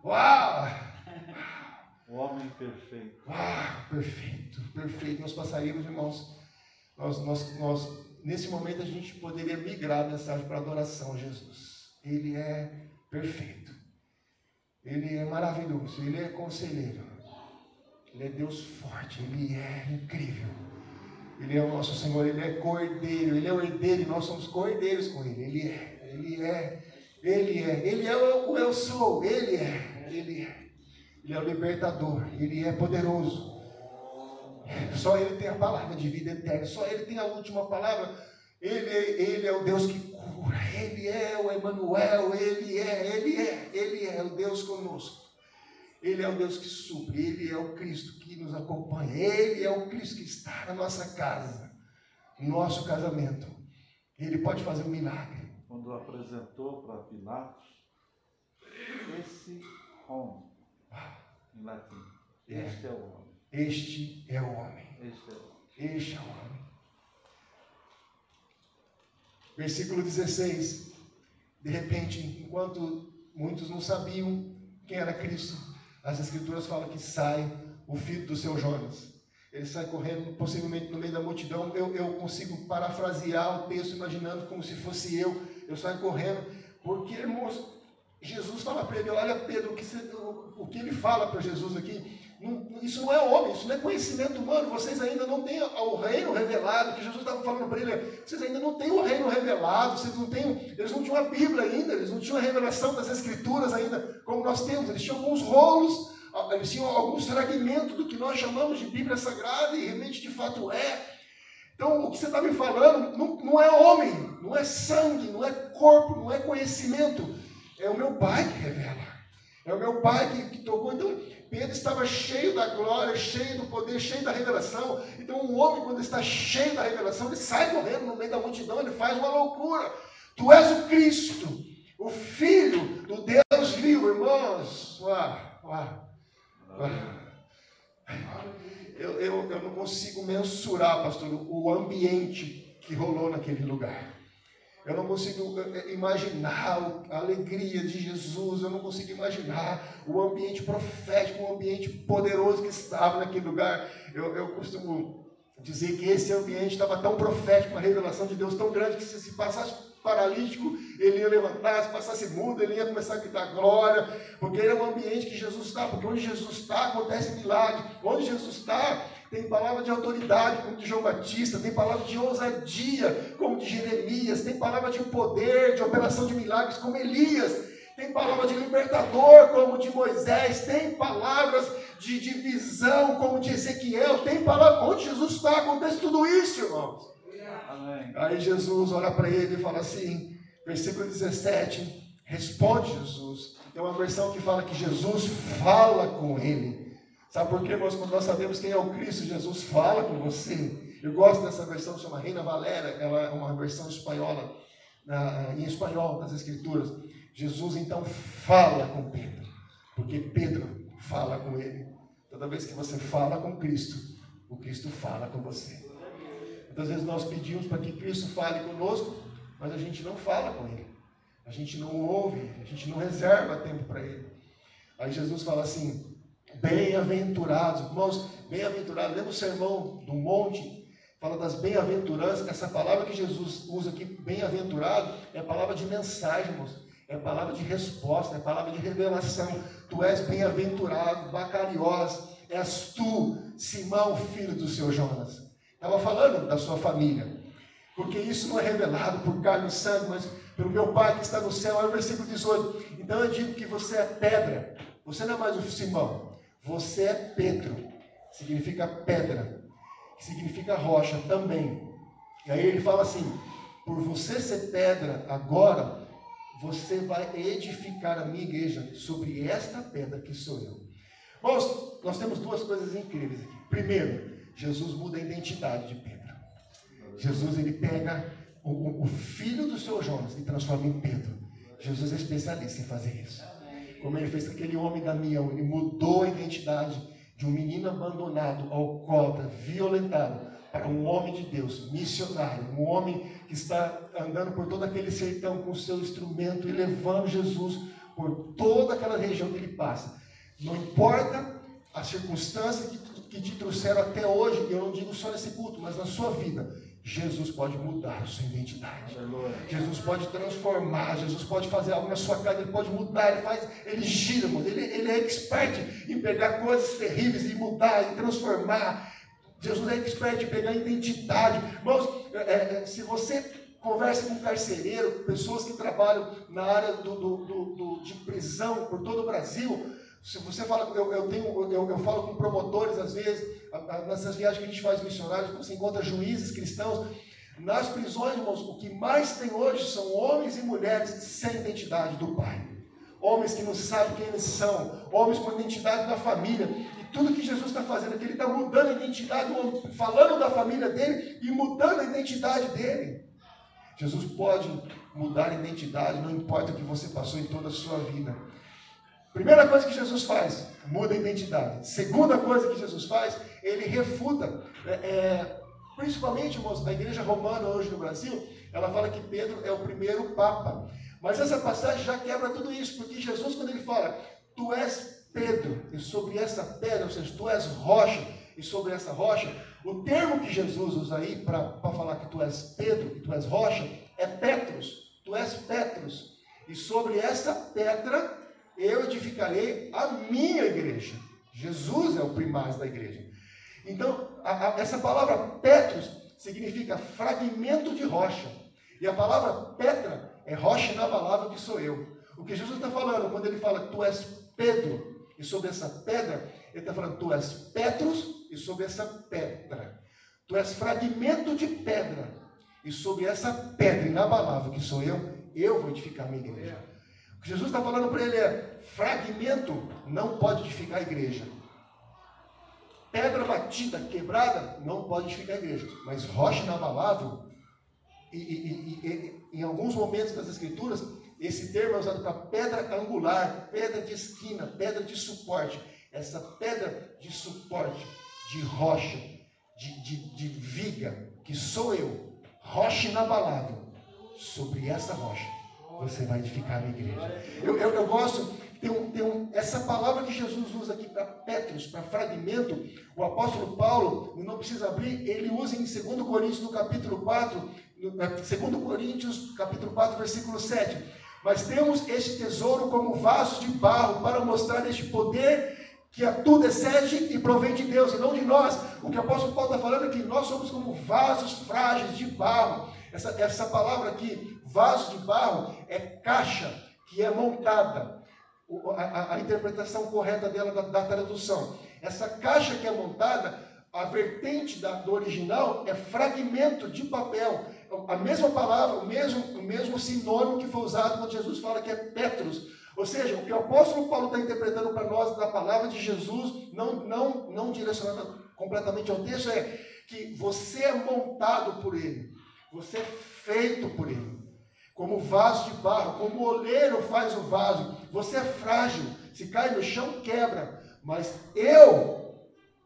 Uau! O homem perfeito. Uau, perfeito, perfeito. Nós passaríamos, irmãos, nós, nós, nós, nesse momento a gente poderia migrar a mensagem para adoração a Jesus. Ele é perfeito. Ele é maravilhoso. Ele é conselheiro. Ele é Deus forte. Ele é incrível. Ele é o nosso Senhor. Ele é cordeiro. Ele é o herdeiro. E nós somos cordeiros com Ele. Ele é. Ele é. Ele é. Ele é o eu sou. Ele é. Ele é. Ele é o libertador. Ele é poderoso. Só Ele tem a palavra de vida eterna, só Ele tem a última palavra. Ele, ele é o Deus que cura, Ele é o Emanuel, Ele é, Ele é, Ele é o Deus conosco. Ele é o Deus que supre, Ele é o Cristo que nos acompanha, Ele é o Cristo que está na nossa casa, no nosso casamento. Ele pode fazer um milagre. Quando apresentou para Pilatos, esse homem, em latim, é. este é o homem. Este é o homem. Este é o homem. Este é o homem. Versículo 16. De repente, enquanto muitos não sabiam quem era Cristo, as Escrituras falam que sai o filho do seu Jonas. ele sai correndo, possivelmente no meio da multidão. Eu, eu consigo parafrasear o texto, imaginando como se fosse eu. Eu saio correndo, porque, irmãos, Jesus fala para ele: Olha, Pedro, o que, você, o, o que ele fala para Jesus aqui? Não, isso não é homem, isso não é conhecimento humano. Vocês ainda não têm o reino revelado, que Jesus estava falando para ele. Vocês ainda não têm o reino revelado, vocês não têm, eles não tinham a Bíblia ainda, eles não tinham a revelação das Escrituras ainda, como nós temos. Eles tinham alguns rolos eles tinham alguns fragmentos do que nós chamamos de Bíblia Sagrada, e realmente de fato é. Então, o que você está me falando não, não é homem, não é sangue, não é corpo, não é conhecimento. É o meu Pai que revela. É o meu Pai que, que tocou. Então, Pedro estava cheio da glória, cheio do poder, cheio da revelação. Então, um homem, quando está cheio da revelação, ele sai correndo no meio da multidão, ele faz uma loucura. Tu és o Cristo, o Filho do Deus vivo, irmãos. Uau, uau. Eu, eu, eu não consigo mensurar, pastor, o ambiente que rolou naquele lugar. Eu não consigo eh, eh, imaginar a alegria de Jesus, eu não consigo imaginar o ambiente profético, o ambiente poderoso que estava naquele lugar. Eu, eu costumo dizer que esse ambiente estava tão profético, uma revelação de Deus tão grande, que se, se passasse paralítico, ele ia levantar, se passasse mudo, ele ia começar a gritar glória, porque era um ambiente que Jesus está, porque onde Jesus está acontece milagre, onde Jesus está tem palavra de autoridade, como de João Batista, tem palavra de ousadia, como de Jeremias, tem palavra de poder, de operação de milagres, como Elias, tem palavra de libertador, como de Moisés, tem palavras de, de visão, como de Ezequiel, tem palavra, onde Jesus está, acontece tudo isso, irmãos. Amém. Aí Jesus olha para ele e fala assim, versículo 17, responde Jesus. Tem uma versão que fala que Jesus fala com ele. Sabe por quê, irmãos? Quando nós sabemos quem é o Cristo, Jesus fala com você. Eu gosto dessa versão, chama Reina Valera, ela é uma versão espanhola, em espanhol, das Escrituras. Jesus então fala com Pedro, porque Pedro fala com ele. Toda vez que você fala com Cristo, o Cristo fala com você. Muitas vezes nós pedimos para que Cristo fale conosco, mas a gente não fala com Ele. A gente não ouve, a gente não reserva tempo para Ele. Aí Jesus fala assim: bem-aventurados, irmãos, bem-aventurados. Lembra o sermão do monte? Fala das bem-aventuranças. Essa palavra que Jesus usa aqui, bem-aventurado, é palavra de mensagem, irmãos. É palavra de resposta, é palavra de revelação. Tu és bem-aventurado, Bacariós, és tu, Simão, filho do seu Jonas. Estava falando da sua família. Porque isso não é revelado por carne e sangue, mas pelo meu Pai que está no céu. Olha o versículo 18. Então eu digo que você é pedra. Você não é mais o Simão. Você é Pedro. Significa pedra. Significa rocha também. E aí ele fala assim: por você ser pedra agora, você vai edificar a minha igreja sobre esta pedra que sou eu. Irmãos, nós temos duas coisas incríveis aqui. Primeiro, Jesus muda a identidade de Pedro. Jesus ele pega o, o filho do seu Jonas e transforma em Pedro. Jesus é especialista em fazer isso. Como ele fez com aquele homem Damião, ele mudou a identidade de um menino abandonado, alcoólatra, violentado, para um homem de Deus, missionário, um homem que está andando por todo aquele sertão com o seu instrumento e levando Jesus por toda aquela região que ele passa. Não importa a circunstância que que te trouxeram até hoje, eu não digo só nesse culto, mas na sua vida, Jesus pode mudar a sua identidade. Jesus pode transformar, Jesus pode fazer algo na sua casa, ele pode mudar, ele faz, ele gira, ele, ele é expert em pegar coisas terríveis e mudar, e transformar. Jesus é expert em pegar identidade. Irmãos, é, é, se você conversa com um carcereiro, pessoas que trabalham na área do, do, do, do de prisão por todo o Brasil, se você fala, eu, eu, tenho, eu, eu falo com promotores às vezes, nessas viagens que a gente faz missionários, você encontra juízes cristãos. Nas prisões, irmãos, o que mais tem hoje são homens e mulheres sem identidade do Pai. Homens que não sabem quem eles são, homens com identidade da família. E tudo que Jesus está fazendo aqui, ele está mudando a identidade, falando da família dele e mudando a identidade dele. Jesus pode mudar a identidade, não importa o que você passou em toda a sua vida. Primeira coisa que Jesus faz, muda a identidade. Segunda coisa que Jesus faz, ele refuta. É, é, principalmente, na igreja romana hoje no Brasil, ela fala que Pedro é o primeiro papa. Mas essa passagem já quebra tudo isso, porque Jesus, quando ele fala, tu és Pedro, e sobre essa pedra, ou seja, tu és rocha, e sobre essa rocha, o termo que Jesus usa aí para falar que tu és Pedro, que tu és rocha, é Petros. Tu és Petros. E sobre essa pedra eu edificarei a minha igreja. Jesus é o primaz da igreja. Então, a, a, essa palavra Petros significa fragmento de rocha. E a palavra Petra é rocha inabalável que sou eu. O que Jesus está falando quando ele fala tu és Pedro, e sobre essa pedra, ele está falando tu és Petros, e sobre essa pedra. Tu és fragmento de pedra, e sobre essa pedra inabalável que sou eu, eu vou edificar minha igreja. O que Jesus está falando para ele é: fragmento não pode edificar a igreja. Pedra batida, quebrada, não pode edificar a igreja. Mas rocha inabalável, e, e, e, e em alguns momentos das Escrituras, esse termo é usado para pedra angular, pedra de esquina, pedra de suporte. Essa pedra de suporte, de rocha, de, de, de viga, que sou eu, rocha inabalável, sobre essa rocha você vai edificar a igreja. Eu, eu, eu gosto, tem, um, tem um, essa palavra que Jesus usa aqui para Petros, para fragmento, o apóstolo Paulo, não precisa abrir, ele usa em 2 Coríntios, no capítulo 4, no, 2 Coríntios, capítulo 4, versículo 7. Mas temos este tesouro como vasos de barro para mostrar este poder que a tudo excede e provém de Deus e não de nós. O que o apóstolo Paulo está falando é que nós somos como vasos frágeis de barro. Essa, essa palavra aqui, vaso de barro, é caixa que é montada. A, a, a interpretação correta dela da, da, tradução. Essa caixa que é montada, a vertente da, do original é fragmento de papel. A mesma palavra, o mesmo, o mesmo sinônimo que foi usado quando Jesus fala que é Petros ou seja, o que o apóstolo Paulo está interpretando para nós da palavra de Jesus, não, não, não direcionando completamente ao texto, é que você é montado por ele, você é feito por ele. Como vaso de barro, como o oleiro faz o vaso, você é frágil, se cai no chão, quebra. Mas eu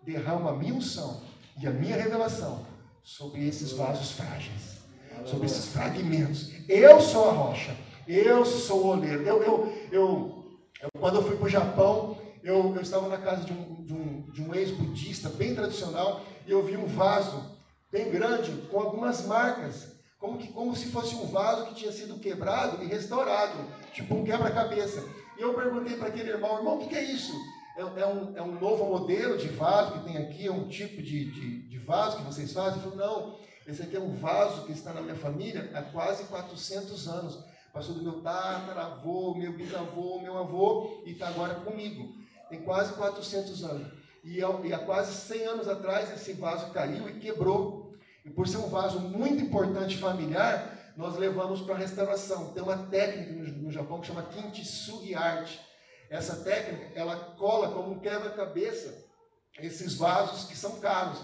derramo a minha unção e a minha revelação sobre esses vasos frágeis, sobre esses fragmentos. Eu sou a rocha. Eu sou o oleiro. Eu, eu, eu, eu quando eu fui para o Japão, eu, eu, estava na casa de um, de um, de um ex-budista bem tradicional e eu vi um vaso bem grande com algumas marcas, como, que, como se fosse um vaso que tinha sido quebrado e restaurado, tipo um quebra-cabeça. E eu perguntei para aquele irmão, irmão, o que, que é isso? É, é, um, é um novo modelo de vaso que tem aqui, é um tipo de, de, de vaso que vocês fazem? Ele falou, não, esse aqui é um vaso que está na minha família há quase 400 anos passou do meu tataravô, meu bisavô, meu avô, e está agora comigo. Tem quase 400 anos. E, e há quase 100 anos atrás esse vaso caiu e quebrou. E por ser um vaso muito importante familiar, nós levamos para restauração. Tem uma técnica no Japão que chama kintsugi art. Essa técnica, ela cola como um quebra-cabeça esses vasos que são caros.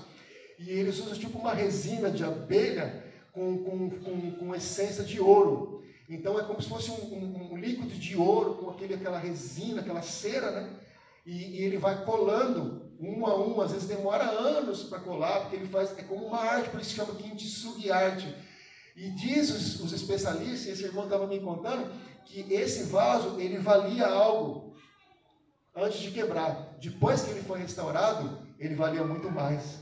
E eles usam tipo uma resina de abelha com, com, com, com essência de ouro. Então é como se fosse um, um, um líquido de ouro com aquele, aquela resina, aquela cera, né? E, e, ele vai colando um a um, às vezes demora anos para colar, porque ele faz, é como uma arte, por isso chama kintsugi arte. E diz os, os especialistas, esse irmão estava me contando, que esse vaso, ele valia algo antes de quebrar. Depois que ele foi restaurado, ele valia muito mais.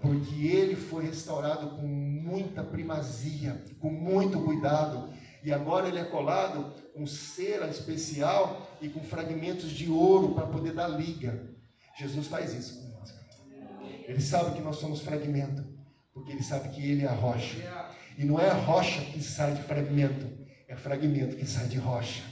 Porque ele foi restaurado com muita primazia, com muito cuidado e agora ele é colado com cera especial e com fragmentos de ouro para poder dar liga. Jesus faz isso com nós. Ele sabe que nós somos fragmento, porque ele sabe que ele é a rocha. E não é a rocha que sai de fragmento, é fragmento que sai de rocha.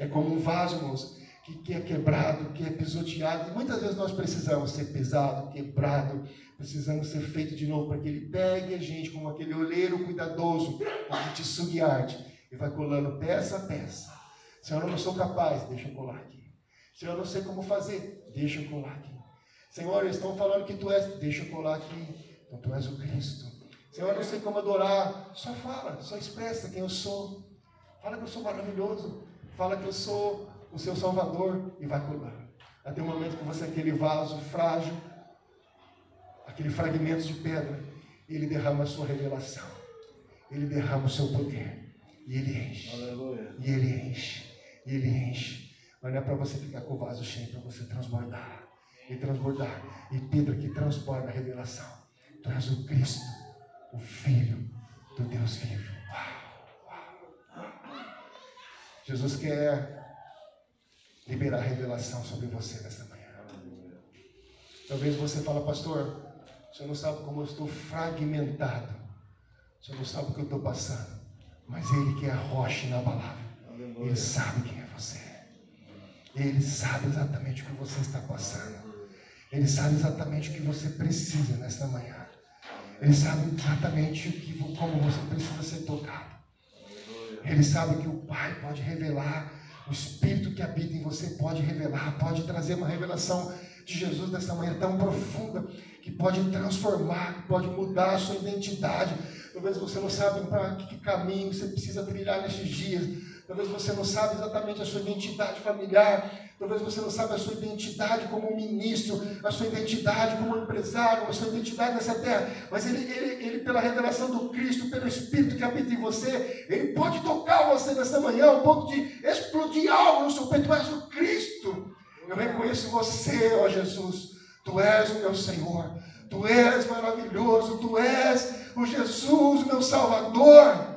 É como um vaso, irmãos, que, é quebrado, que é pisoteado. E muitas vezes nós precisamos ser pesado, quebrado, precisamos ser feito de novo para que ele pegue a gente como aquele oleiro cuidadoso, como te suguiarte e vai colando peça a peça. Senhor, eu não sou capaz, deixa eu colar aqui. Senhor, eu não sei como fazer, deixa eu colar aqui. Senhor, eles estão falando que tu és, deixa eu colar aqui. Então tu és o Cristo. Senhor, eu não sei como adorar. Só fala, só expressa quem eu sou. Fala que eu sou maravilhoso. Fala que eu sou o seu Salvador e vai colar. Até o momento que você é aquele vaso frágil, aquele fragmento de pedra, ele derrama a sua revelação. Ele derrama o seu poder. E ele enche. Aleluia. E ele enche. E ele enche. Mas não é para você ficar com o vaso cheio, é para você transbordar. e transbordar. E Pedro que transborda a revelação. És o Cristo, o Filho do Deus vivo. Jesus quer liberar revelação sobre você nesta manhã. Talvez você fale, pastor, você não sabe como eu estou fragmentado. Você não sabe o que eu estou passando. Mas Ele que é a rocha inabalável. Ele sabe quem é você. Ele sabe exatamente o que você está passando. Ele sabe exatamente o que você precisa nesta manhã. Ele sabe exatamente o que, como você precisa ser tocado. Ele sabe que o Pai pode revelar, o Espírito que habita em você pode revelar, pode trazer uma revelação de Jesus nessa manhã tão profunda, que pode transformar, que pode mudar a sua identidade. Talvez você não sabe para que caminho você precisa trilhar nesses dias. Talvez você não sabe exatamente a sua identidade familiar. Talvez você não sabe a sua identidade como ministro, a sua identidade como empresário, a sua identidade nessa terra. Mas ele, ele, ele, pela revelação do Cristo, pelo Espírito que habita em você, ele pode tocar você nessa manhã ao ponto de explodir algo no seu peito. Tu o Cristo. Eu reconheço você, ó Jesus. Tu és o meu Senhor. Tu és maravilhoso. Tu és o Jesus, meu Salvador.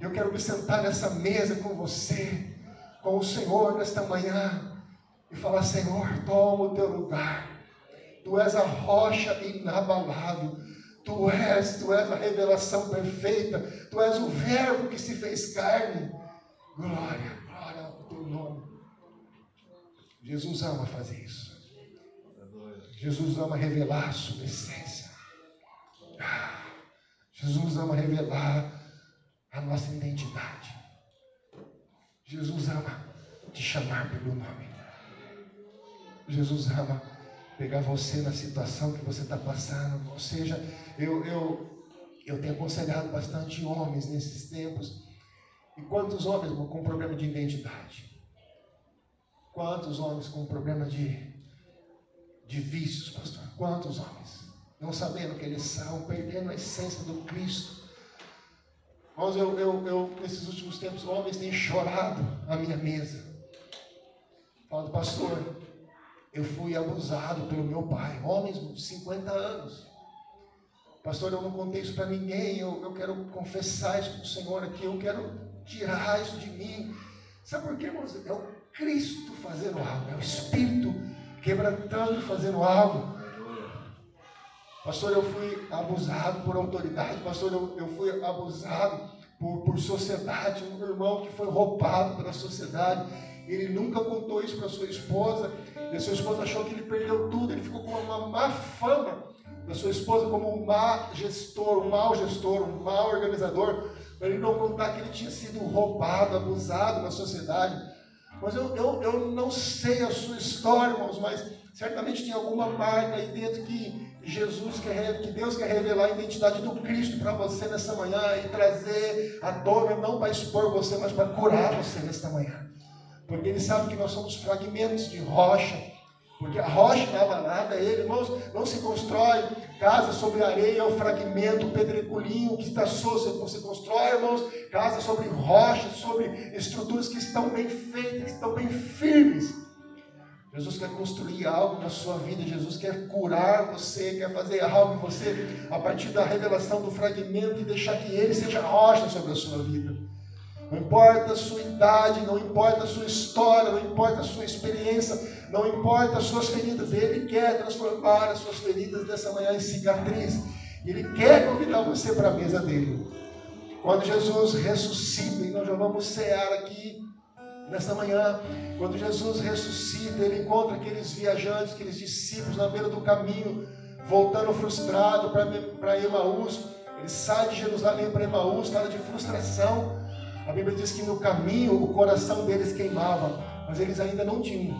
Eu quero me sentar nessa mesa com você, com o Senhor nesta manhã e falar: Senhor, toma o teu lugar. Tu és a rocha inabalável. Tu és, tu és a revelação perfeita. Tu és o Verbo que se fez carne. Glória, glória ao teu nome. Jesus ama fazer isso. Jesus ama revelar a sua essência. Ah, Jesus ama revelar a nossa identidade. Jesus ama te chamar pelo nome. Jesus ama pegar você na situação que você está passando. Ou seja, eu, eu, eu tenho aconselhado bastante homens nesses tempos. E quantos homens com problema de identidade? Quantos homens com problema de, de vícios, pastor? Quantos homens? Não sabendo que eles são, perdendo a essência do Cristo. Mas eu, eu, eu, nesses últimos tempos, homens têm chorado à minha mesa. Falando, pastor, eu fui abusado pelo meu pai. Homens de 50 anos. Pastor, eu não contei isso para ninguém. Eu, eu quero confessar isso para o Senhor aqui. Eu quero tirar isso de mim. Sabe por quê, irmãos? É o Cristo fazendo algo, é o Espírito quebrantando, fazendo algo. Pastor, eu fui abusado por autoridade, pastor, eu, eu fui abusado por, por sociedade, um irmão que foi roubado pela sociedade. Ele nunca contou isso para sua esposa, e a sua esposa achou que ele perdeu tudo, ele ficou com uma má fama da sua esposa como um má gestor, um mau gestor, um mau organizador, para ele não contar que ele tinha sido roubado, abusado na sociedade. Mas eu, eu, eu não sei a sua história, irmãos, mas certamente tem alguma marca aí dentro que Jesus quer, que Deus quer revelar a identidade do Cristo para você nessa manhã e trazer à tona, não para expor você, mas para curar você nesta manhã. Porque Ele sabe que nós somos fragmentos de rocha, porque a rocha inabalável é Ele, irmãos, não se constrói casa sobre areia, é o fragmento, pedregulhinho que está solto. Você constrói, irmãos, casa sobre rocha, sobre estruturas que estão bem feitas, que estão bem firmes. Jesus quer construir algo na sua vida, Jesus quer curar você, quer fazer algo em você a partir da revelação do fragmento e deixar que Ele seja rocha sobre a sua vida. Não importa a sua idade, não importa a sua história, não importa a sua experiência, não importa as suas feridas, Ele quer transformar as suas feridas dessa manhã em cicatriz. Ele quer convidar você para a mesa dele. Quando Jesus ressuscita, e nós já vamos cear aqui nesta manhã, quando Jesus ressuscita, ele encontra aqueles viajantes, aqueles discípulos na beira do caminho, voltando frustrado para Emaús. Ele sai de Jerusalém para Emaús, estava de frustração. A Bíblia diz que no caminho o coração deles queimava, mas eles ainda não tinham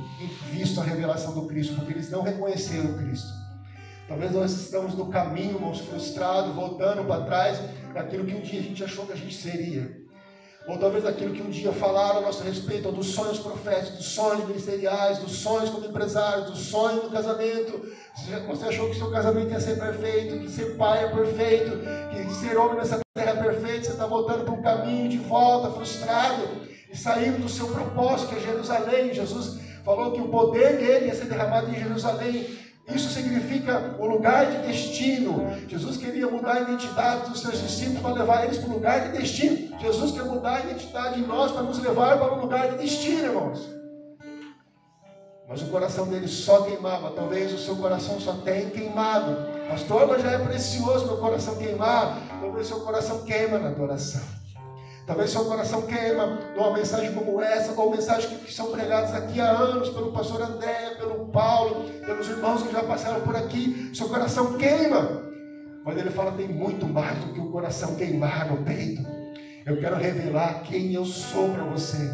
visto a revelação do Cristo, porque eles não reconheceram Cristo. Talvez nós estamos no caminho, irmãos, frustrados, voltando para trás daquilo que um dia a gente achou que a gente seria. Ou talvez aquilo que um dia falaram a nosso respeito, dos sonhos proféticos, dos sonhos ministeriais, dos sonhos como empresário, dos sonhos do casamento. Você achou que seu casamento ia ser perfeito, que ser pai é perfeito, que ser homem nessa terra é perfeito. Você está voltando para um caminho de volta, frustrado, e saindo do seu propósito, que é Jerusalém. Jesus falou que o poder dele ia ser derramado em Jerusalém. Isso significa o lugar de destino. Jesus queria mudar a identidade dos seus discípulos para levar eles para o lugar de destino. Jesus quer mudar a identidade em nós para nos levar para o lugar de destino, irmãos. Mas o coração dele só queimava. Talvez o seu coração só tenha queimado. Pastor, mas já é precioso meu coração queimar. Talvez o seu coração queima na adoração. Talvez seu coração queima numa mensagem como essa, ou mensagens que são pregadas aqui há anos pelo pastor André, pelo Paulo, pelos irmãos que já passaram por aqui. Seu coração queima. Mas ele fala: tem muito mais do que o coração queimar no peito. Eu quero revelar quem eu sou para você.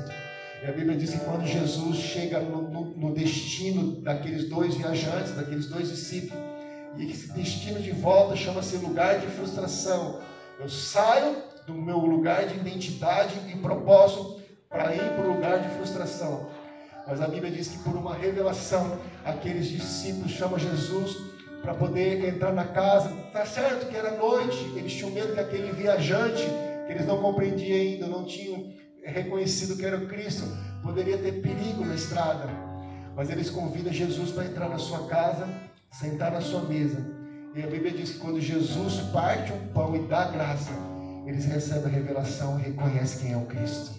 E a Bíblia diz que quando Jesus chega no, no, no destino daqueles dois viajantes, daqueles dois discípulos, e esse destino de volta chama-se lugar de frustração. Eu saio do meu lugar de identidade e propósito para ir para o lugar de frustração. Mas a Bíblia diz que por uma revelação, aqueles discípulos chamam Jesus para poder entrar na casa. Tá certo que era noite, eles tinham medo que aquele viajante, que eles não compreendiam ainda, não tinham reconhecido que era o Cristo, poderia ter perigo na estrada. Mas eles convidam Jesus para entrar na sua casa, sentar na sua mesa. E a Bíblia diz que quando Jesus parte um pão e dá graça, eles recebem a revelação e reconhecem quem é o Cristo.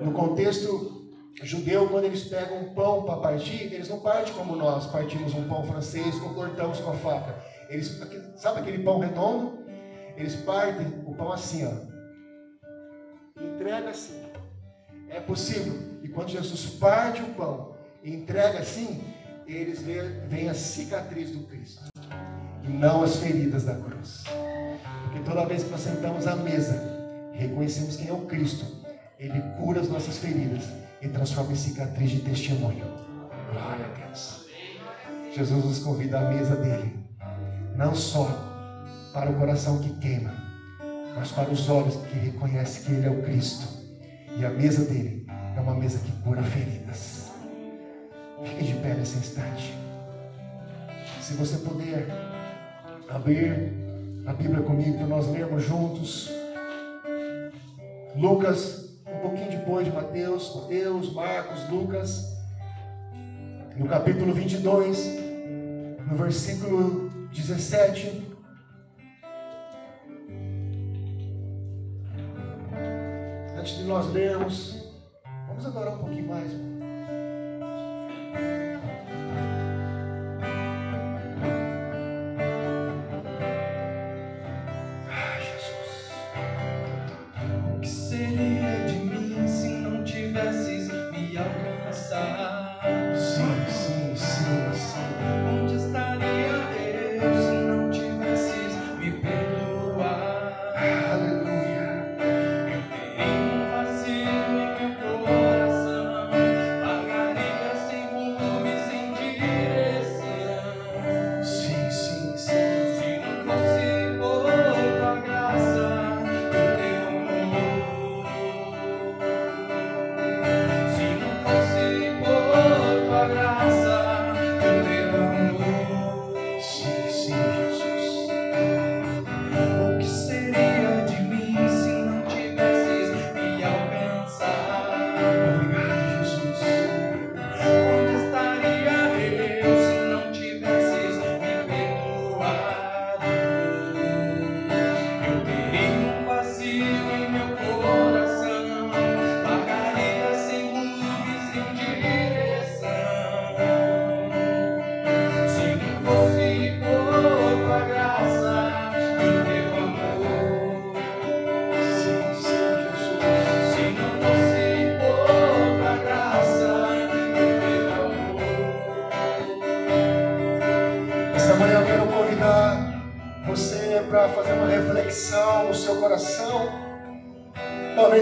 No contexto judeu, quando eles pegam um pão para partir, eles não partem como nós partimos um pão francês ou cortamos com a faca. Eles, sabe aquele pão redondo? Eles partem o pão assim, ó. Entrega assim. É possível. E quando Jesus parte o pão e entrega assim, eles veem a cicatriz do Cristo e não as feridas da cruz. Porque toda vez que nós sentamos à mesa, reconhecemos quem é o Cristo, Ele cura as nossas feridas e transforma em cicatriz de testemunho. Glória a Deus. Jesus nos convida à mesa dele, não só para o coração que queima, mas para os olhos que reconhecem que Ele é o Cristo. E a mesa dele é uma mesa que cura feridas. Fique de pé nesse instante. Se você puder abrir a Bíblia comigo para nós lermos juntos. Lucas, um pouquinho depois de Mateus, Mateus, Marcos, Lucas, no capítulo 22, no versículo 17. Antes de nós lermos, vamos adorar um pouquinho mais.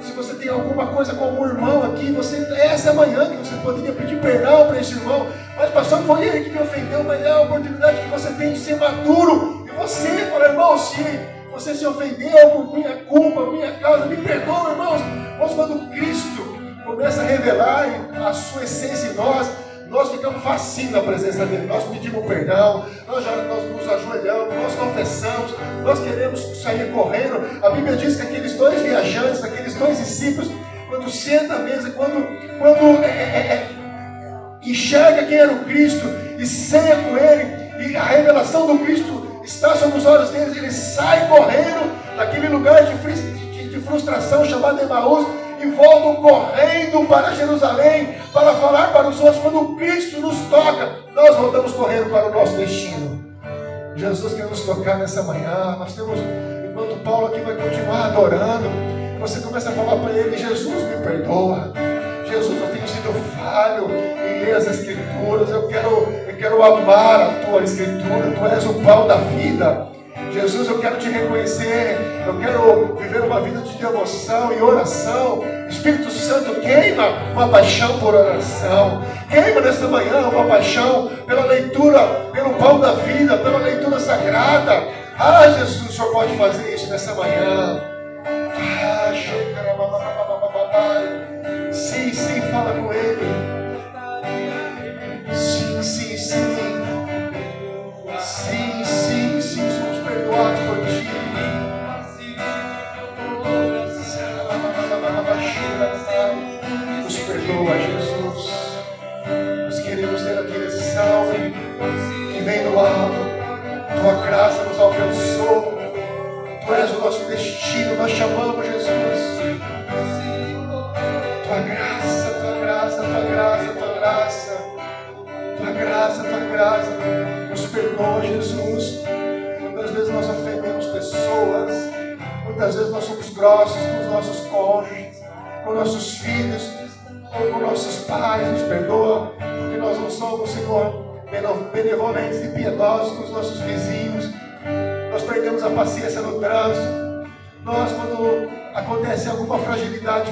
se você tem alguma coisa com algum irmão aqui, você essa manhã que você poderia pedir perdão para esse irmão. Mas pastor, foi ele que me ofendeu, mas é a oportunidade que você tem de ser maduro. E você, fala, irmão, se você se ofendeu por minha culpa, minha causa, me perdoa, irmãos. Mas quando Cristo começa a revelar a sua essência em nós, nós ficamos facinhos na presença dele, nós pedimos perdão, nós, já, nós nos ajoelhamos, nós confessamos, nós queremos sair correndo. A Bíblia diz que aqueles dois viajantes, aqueles dois discípulos, quando sentam à mesa, quando, quando é, é, é, enxerga quem era o Cristo e ceia com ele, e a revelação do Cristo está sobre os olhos deles, eles saem correndo daquele lugar de, de, de frustração chamado Emaús e voltam correndo para Jerusalém para falar para os outros. Quando Cristo nos toca, nós voltamos correndo para o nosso destino. Jesus quer nos tocar nessa manhã. Nós temos, enquanto Paulo aqui vai continuar adorando, você começa a falar para ele: Jesus, me perdoa. Jesus, eu tenho sido falho em ler as Escrituras. Eu quero, eu quero amar a tua Escritura. Tu és o pão da vida. Jesus, eu quero te reconhecer, eu quero viver uma vida de devoção e oração. Espírito Santo, queima uma paixão por oração, queima nesta manhã uma paixão pela leitura, pelo pão da vida, pela leitura sagrada. Ah, Jesus, o Senhor pode fazer isso nessa manhã. Ah, sim, sim, fala com Ele. Sim, sim, sim.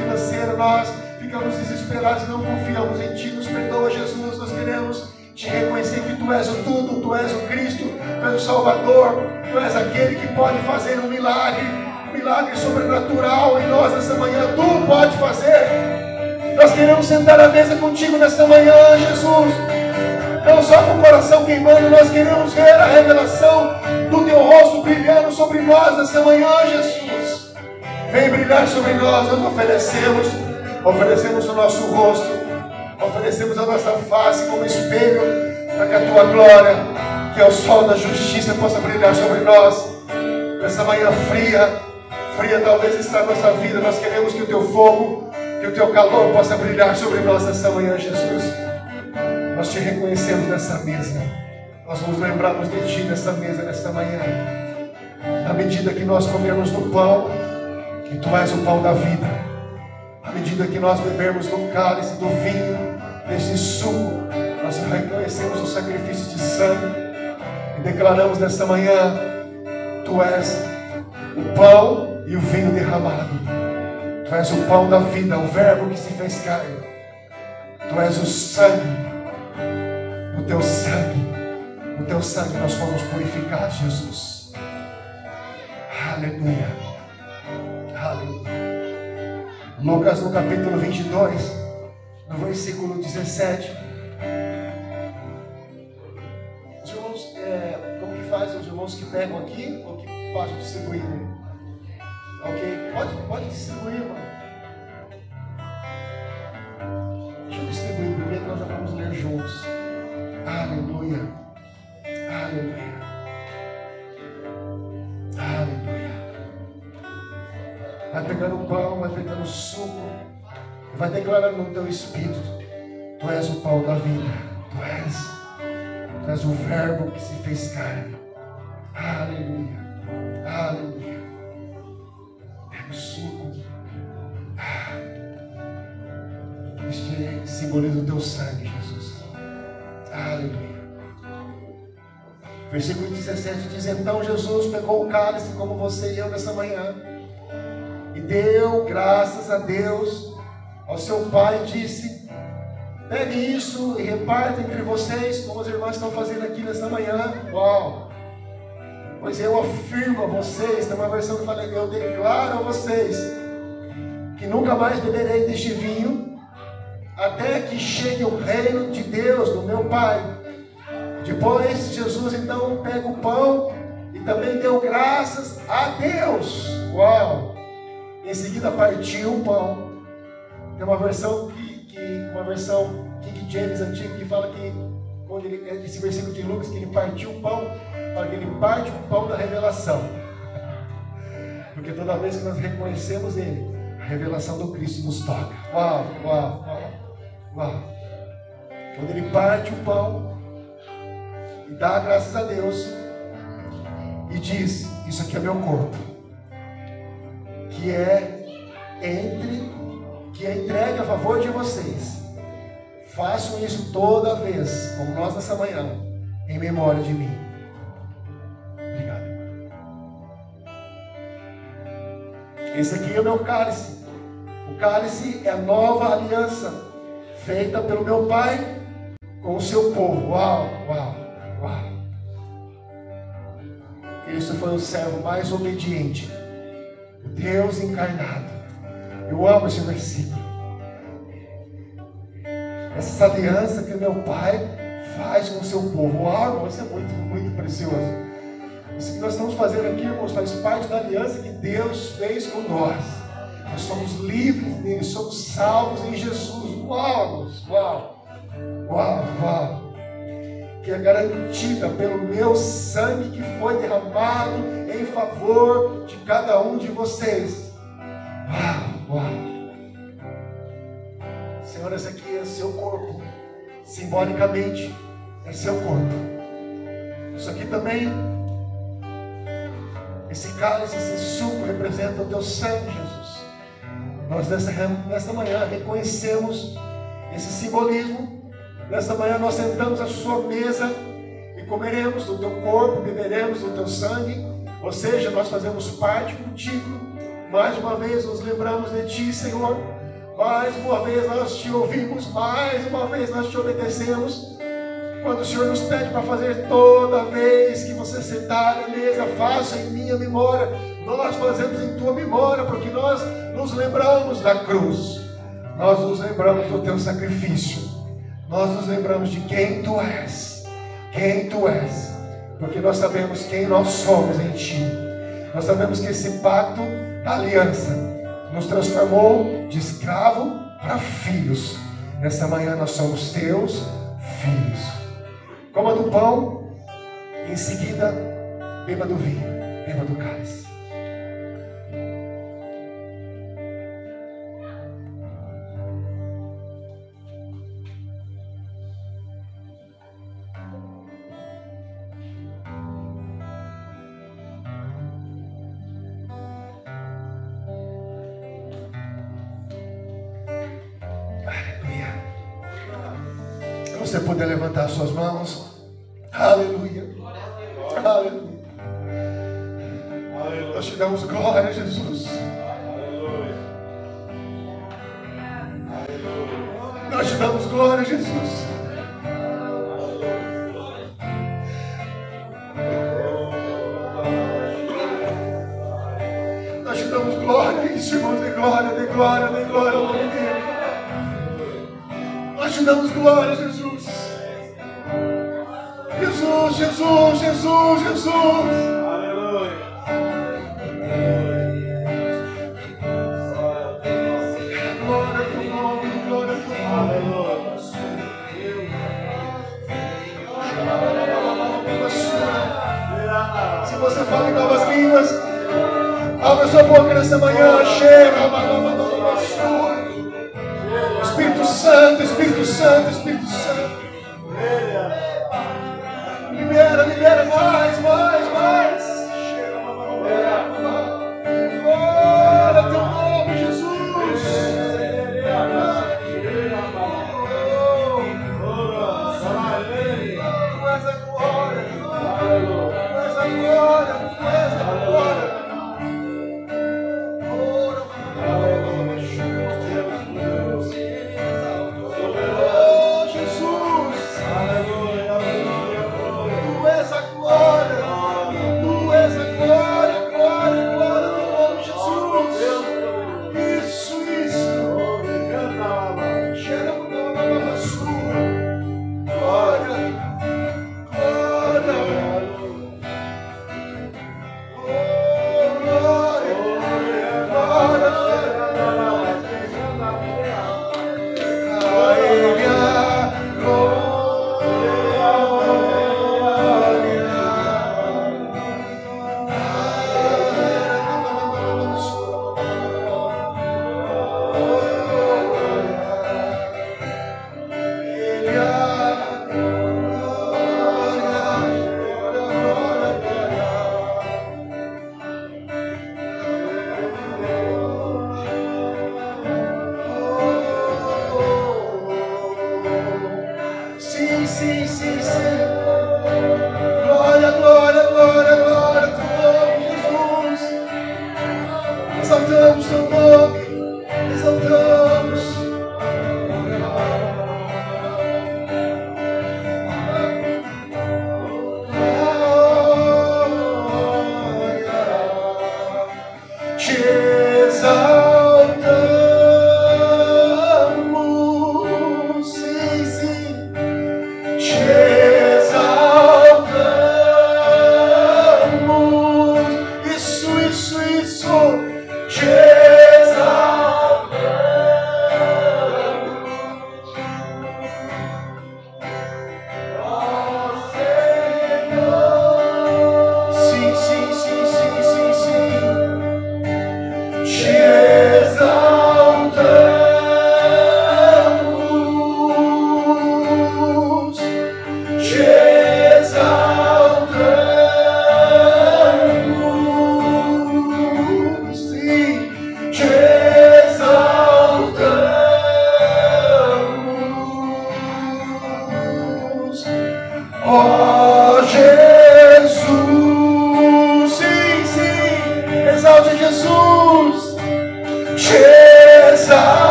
Financeira, nós ficamos desesperados não confiamos em Ti. Nos perdoa, Jesus. Nós queremos te reconhecer que Tu és o tudo, Tu és o Cristo, Tu és o Salvador, Tu és aquele que pode fazer um milagre, um milagre sobrenatural em nós nessa manhã. Tu pode fazer. Nós queremos sentar à mesa contigo nesta manhã, Jesus. Não só com o coração queimando, nós queremos ver a revelação do Teu rosto brilhando sobre nós nesta manhã, Jesus. Vem brilhar sobre nós, nós oferecemos, oferecemos o nosso rosto, oferecemos a nossa face como espelho, para que a tua glória, que é o sol da justiça, possa brilhar sobre nós. Nessa manhã fria, fria talvez está a nossa vida, nós queremos que o teu fogo, que o teu calor possa brilhar sobre nós nessa manhã, Jesus. Nós te reconhecemos nessa mesa. Nós nos lembramos de ti nessa mesa, nesta manhã. Na medida que nós comermos do pão, que tu és o pão da vida. À medida que nós bebermos do cálice, do vinho, desse suco, nós reconhecemos o sacrifício de sangue e declaramos nesta manhã: Tu és o pão e o vinho derramado. Tu és o pão da vida, o Verbo que se fez carne. Tu és o sangue no teu sangue, no teu sangue nós fomos purificados, Jesus. Aleluia. Aleluia. Lucas no capítulo 22, no versículo 17. Os irmãos, é, como que faz os irmãos que pegam aqui ou que passam distribuir? Ok? Pode, pode distribuir, mano. Pegando pão, vai pegando suco, vai declarando no teu espírito: Tu és o pão da vida, Tu és, Tu és o Verbo que se fez carne. Aleluia. Aleluia. Pega o suco. Este simboliza o teu sangue, Jesus. Aleluia. Versículo 17 diz: Então Jesus pegou o cálice, como você e eu nessa manhã, e deu graças a Deus, ao seu pai, e disse: Peguem isso e repartam entre vocês, como as irmãs estão fazendo aqui nessa manhã. Uau! Pois eu afirmo a vocês, tem uma versão que fala, eu declaro a vocês que nunca mais beberei deste vinho, até que chegue o reino de Deus, do meu Pai. Depois Jesus então pega o pão e também deu graças a Deus. Uau! Em seguida partiu o pão. Tem uma versão que, que uma versão King James antigo que fala que quando ele, esse versículo de Lucas que ele partiu o pão, fala que ele parte o pão da revelação. Porque toda vez que nós reconhecemos ele, a revelação do Cristo nos toca. Uau, uau, uau, uau. Quando ele parte o pão e dá graças a Deus e diz: Isso aqui é meu corpo, que é entre, que é entregue a favor de vocês. Façam isso toda vez, como nós nessa manhã, em memória de mim. Obrigado. Esse aqui é o meu cálice. O cálice é a nova aliança feita pelo meu Pai com o seu povo. Uau, uau, uau. Cristo foi o servo mais obediente, Deus encarnado. Eu amo esse versículo. Essa aliança que meu Pai faz com o seu povo. Uau, isso é muito, muito precioso. Isso que nós estamos fazendo aqui, irmãos, faz parte da aliança que Deus fez com nós. Nós somos livres nele, somos salvos em Jesus. Uau, irmãos, uau, uau, uau. É garantida pelo meu sangue que foi derramado em favor de cada um de vocês. Uau, uau. Senhor, esse aqui é seu corpo. Simbolicamente, é seu corpo. Isso aqui também, esse cálice, esse suco representa o teu sangue, Jesus. Nós nessa, nessa manhã reconhecemos esse simbolismo. Nessa manhã nós sentamos à sua mesa e comeremos do teu corpo, beberemos do teu sangue. Ou seja, nós fazemos parte contigo. Mais uma vez nos lembramos de ti, Senhor mais uma vez nós te ouvimos, mais uma vez nós te obedecemos. Quando o Senhor nos pede para fazer toda vez que você sentar na mesa, faça em minha memória. Nós fazemos em tua memória, porque nós nos lembramos da cruz. Nós nos lembramos do teu sacrifício. Nós nos lembramos de quem tu és. Quem tu és. Porque nós sabemos quem nós somos em ti. Nós sabemos que esse pacto da aliança nos transformou de escravo para filhos. Nessa manhã nós somos teus filhos. Coma do pão, em seguida beba do vinho, beba do cálice. Nós te damos glória, Jesus. Nós te damos glória, Jesus. Nós te damos glória, irmãos, de glória, de glória, de glória ao nome dele. Nós te damos glória, Jesus. Jesus, Jesus, Jesus. Aleluia. Nessa manhã, chega.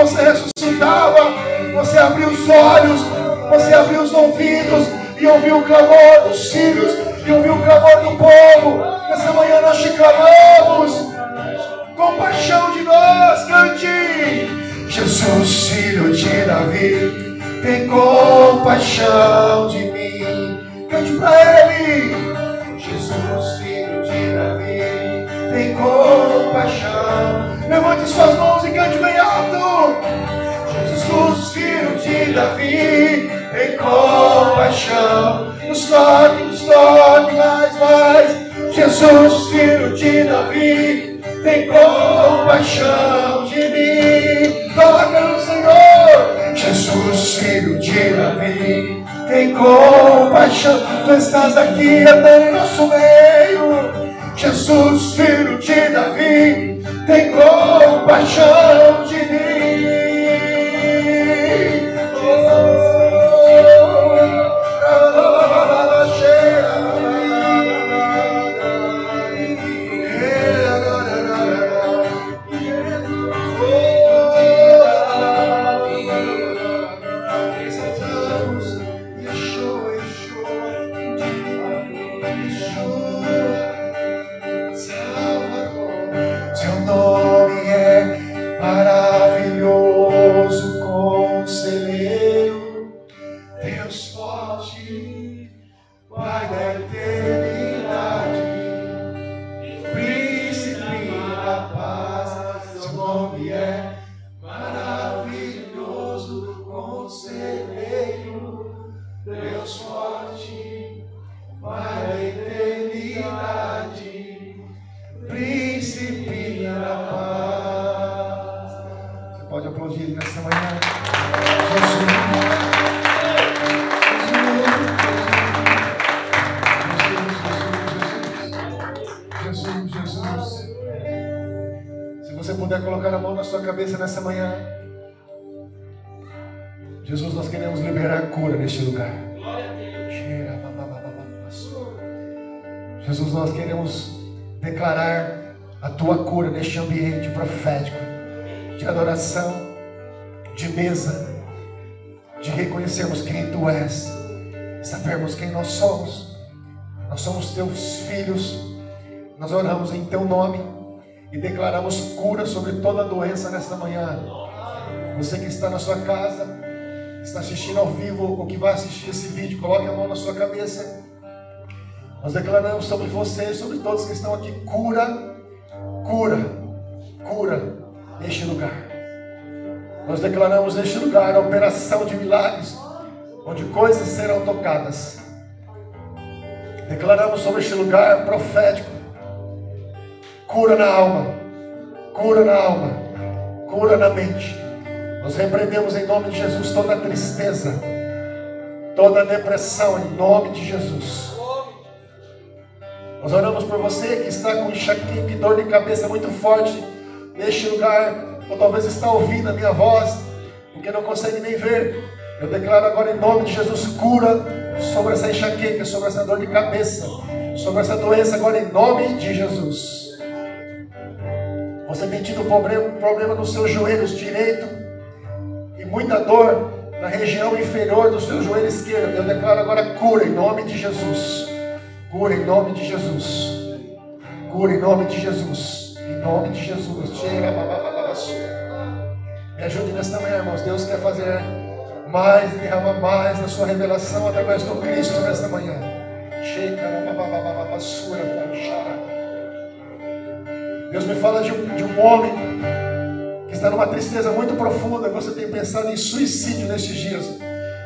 você ressuscitava, você abriu os olhos, você abriu os ouvidos e ouviu o clamor dos filhos e ouviu o clamor do povo. Nessa manhã nós te clamamos compaixão de nós, cante. Jesus, filho de Davi, tem compaixão de mim. Cante para ele. Jesus, filho de Davi, tem compaixão Levante suas mãos e cante bem alto. Jesus, filho de Davi, em compaixão, nos toque, nos toque mais, mais. Jesus, filho de Davi, tem compaixão de mim. Toca no Senhor. Jesus, filho de Davi, tem compaixão. Tu estás aqui até em nosso meio. Jesus, filho de Davi, tem compaixão de mim. Jesus, nós queremos declarar a tua cura neste ambiente profético de adoração, de mesa, de reconhecermos quem tu és, sabermos quem nós somos. Nós somos teus filhos, nós oramos em teu nome e declaramos cura sobre toda doença nesta manhã. Você que está na sua casa, está assistindo ao vivo ou que vai assistir esse vídeo, coloque a mão na sua cabeça nós declaramos sobre você, sobre todos que estão aqui, cura, cura, cura neste lugar. Nós declaramos neste lugar a operação de milagres, onde coisas serão tocadas. Declaramos sobre este lugar profético, cura na alma, cura na alma, cura na mente. Nós repreendemos em nome de Jesus toda tristeza, toda depressão, em nome de Jesus. Nós oramos por você que está com enxaqueca e dor de cabeça muito forte neste lugar, ou talvez está ouvindo a minha voz, porque não consegue nem ver. Eu declaro agora em nome de Jesus cura sobre essa enxaqueca, sobre essa dor de cabeça, sobre essa doença agora em nome de Jesus. Você tem tido problema, problema nos seus joelhos direito e muita dor na região inferior do seu joelho esquerdo. Eu declaro agora cura em nome de Jesus. Cura em nome de Jesus. Cura em nome de Jesus. Em nome de Jesus. Chega, Me ajude nesta manhã, irmãos. Deus quer fazer mais, derramar mais na sua revelação através do Cristo nesta manhã. Deus me fala de um, de um homem que está numa tristeza muito profunda. Você tem pensado em suicídio nestes dias.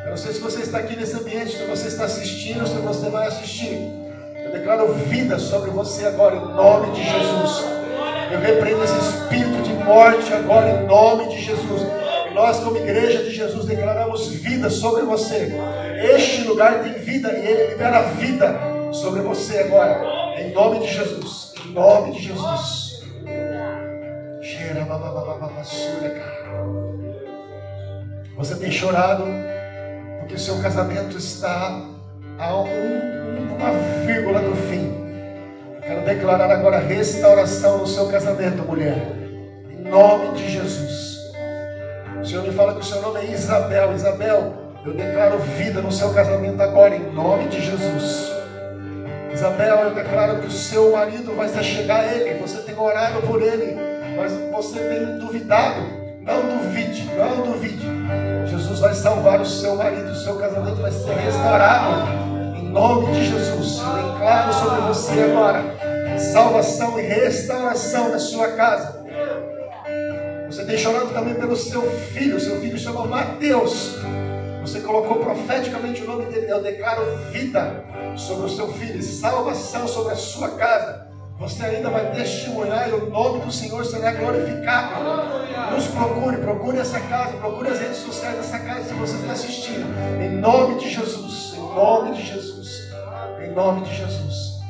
Eu não sei se você está aqui nesse ambiente, se você está assistindo, se você vai assistir declaro vida sobre você agora, em nome de Jesus. Eu repreendo esse espírito de morte agora, em nome de Jesus. E nós, como igreja de Jesus, declaramos vida sobre você. Este lugar tem vida e ele libera vida sobre você agora, em nome de Jesus. Em nome de Jesus. Você tem chorado porque seu casamento está a um uma vírgula do fim. Quero declarar agora restauração no seu casamento, mulher. Em nome de Jesus. O Senhor me fala que o seu nome é Isabel. Isabel, eu declaro vida no seu casamento agora, em nome de Jesus. Isabel, eu declaro que o seu marido vai se chegar a ele. Você tem orado por ele, mas você tem duvidado. Não duvide, não duvide. Jesus vai salvar o seu marido, o seu casamento vai ser restaurado nome de Jesus, eu declaro sobre você agora salvação e restauração na sua casa. Você tem chorado também pelo seu filho, seu filho chama Mateus. Você colocou profeticamente o nome dele. Eu declaro vida sobre o seu filho, salvação sobre a sua casa. Você ainda vai testemunhar e o nome do Senhor será glorificado. Nos procure, procure essa casa, procure as redes sociais dessa casa se você está assistindo. Em nome de Jesus, em nome de Jesus nome de Jesus.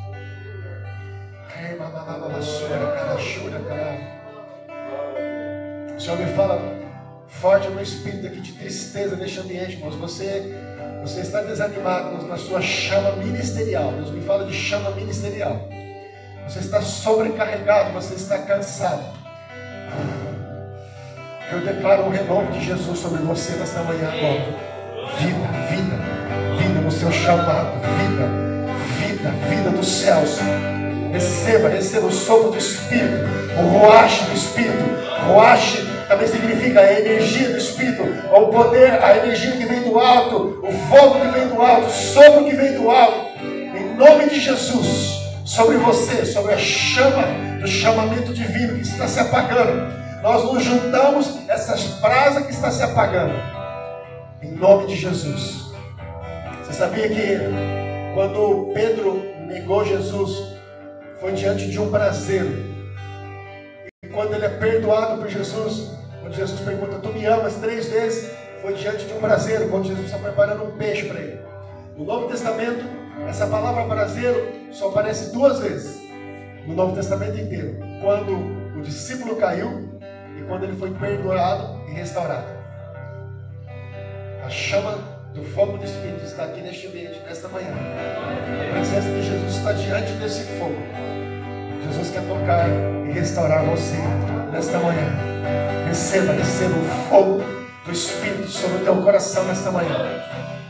O Senhor me fala forte no espírito aqui de tristeza neste ambiente, irmãos. Você, você está desanimado na sua chama ministerial. Deus me fala de chama ministerial. Você está sobrecarregado, você está cansado. Eu declaro o renovo de Jesus sobre você nesta manhã agora. Vida, vida, vida no seu chamado, vida vida, vida dos céus. Receba, receba o sopro do Espírito, o roache do Espírito. Roache também significa a energia do Espírito, o poder, a energia que vem do alto, o fogo que vem do alto, o sopro que vem do alto. Em nome de Jesus, sobre você, sobre a chama do chamamento divino que está se apagando. Nós nos juntamos essas brasas que está se apagando. Em nome de Jesus. Você sabia que quando Pedro negou Jesus, foi diante de um braseiro. E quando ele é perdoado por Jesus, quando Jesus pergunta, tu me amas três vezes, foi diante de um braseiro, quando Jesus está preparando um peixe para ele. No Novo Testamento, essa palavra braseiro só aparece duas vezes. No Novo Testamento inteiro. Quando o discípulo caiu e quando ele foi perdoado e restaurado. A chama do fogo do Espírito está aqui neste ambiente, nesta manhã. A presença de Jesus está diante desse fogo. Jesus quer tocar e restaurar você nesta manhã. Receba, receba o fogo do Espírito sobre o teu coração nesta manhã.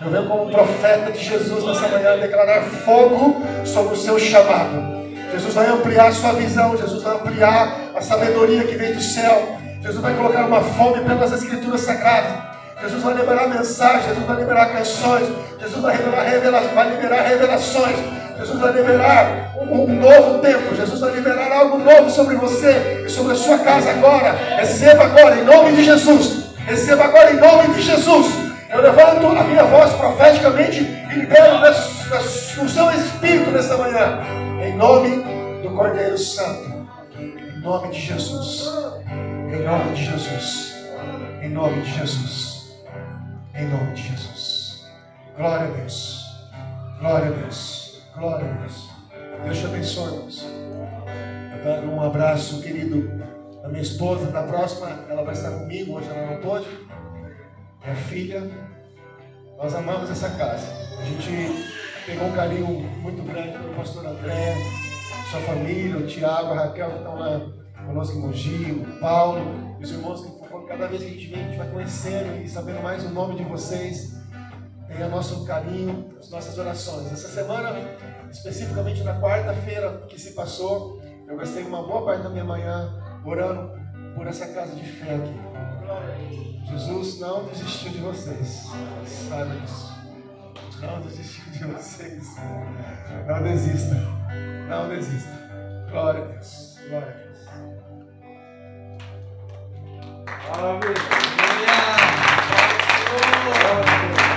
Eu venho como profeta de Jesus nessa manhã declarar fogo sobre o seu chamado. Jesus vai ampliar a sua visão, Jesus vai ampliar a sabedoria que vem do céu. Jesus vai colocar uma fome pelas escrituras sagradas. Jesus vai liberar mensagens, Jesus vai liberar canções, Jesus vai liberar, revela vai liberar revelações, Jesus vai liberar um, um, novo tempo, Jesus vai liberar algo novo sobre você e sobre a sua casa agora. Receba agora em nome de Jesus. Receba agora em nome de Jesus. Eu levanto a minha voz profeticamente e libero o seu espírito nesta manhã. Em nome do Cordeiro Santo. Em nome de Jesus. Em nome de Jesus. Em nome de Jesus. Em nome de Jesus. Glória a Deus. Glória a Deus. Glória a Deus. Deus te abençoe. Eu dando um abraço, querido, da minha esposa. Na próxima, ela vai estar comigo. Hoje ela não pôde minha filha. Nós amamos essa casa. A gente pegou um carinho muito grande pelo pastor André, sua família, o Tiago, a Raquel que estão lá conosco em Mogi, o Paulo, os irmãos que cada vez que a gente vem, a gente vai conhecendo e sabendo mais o nome de vocês. Tenha nosso carinho, as nossas orações. Essa semana, especificamente na quarta-feira que se passou, eu gastei uma boa parte da minha manhã orando por essa casa de fé aqui. Jesus não desistiu de vocês. Sabe disso. Não desistiu de vocês. Não desista. Não desista. Glória a Deus. Glória a Deus. Amém. Glória a Deus.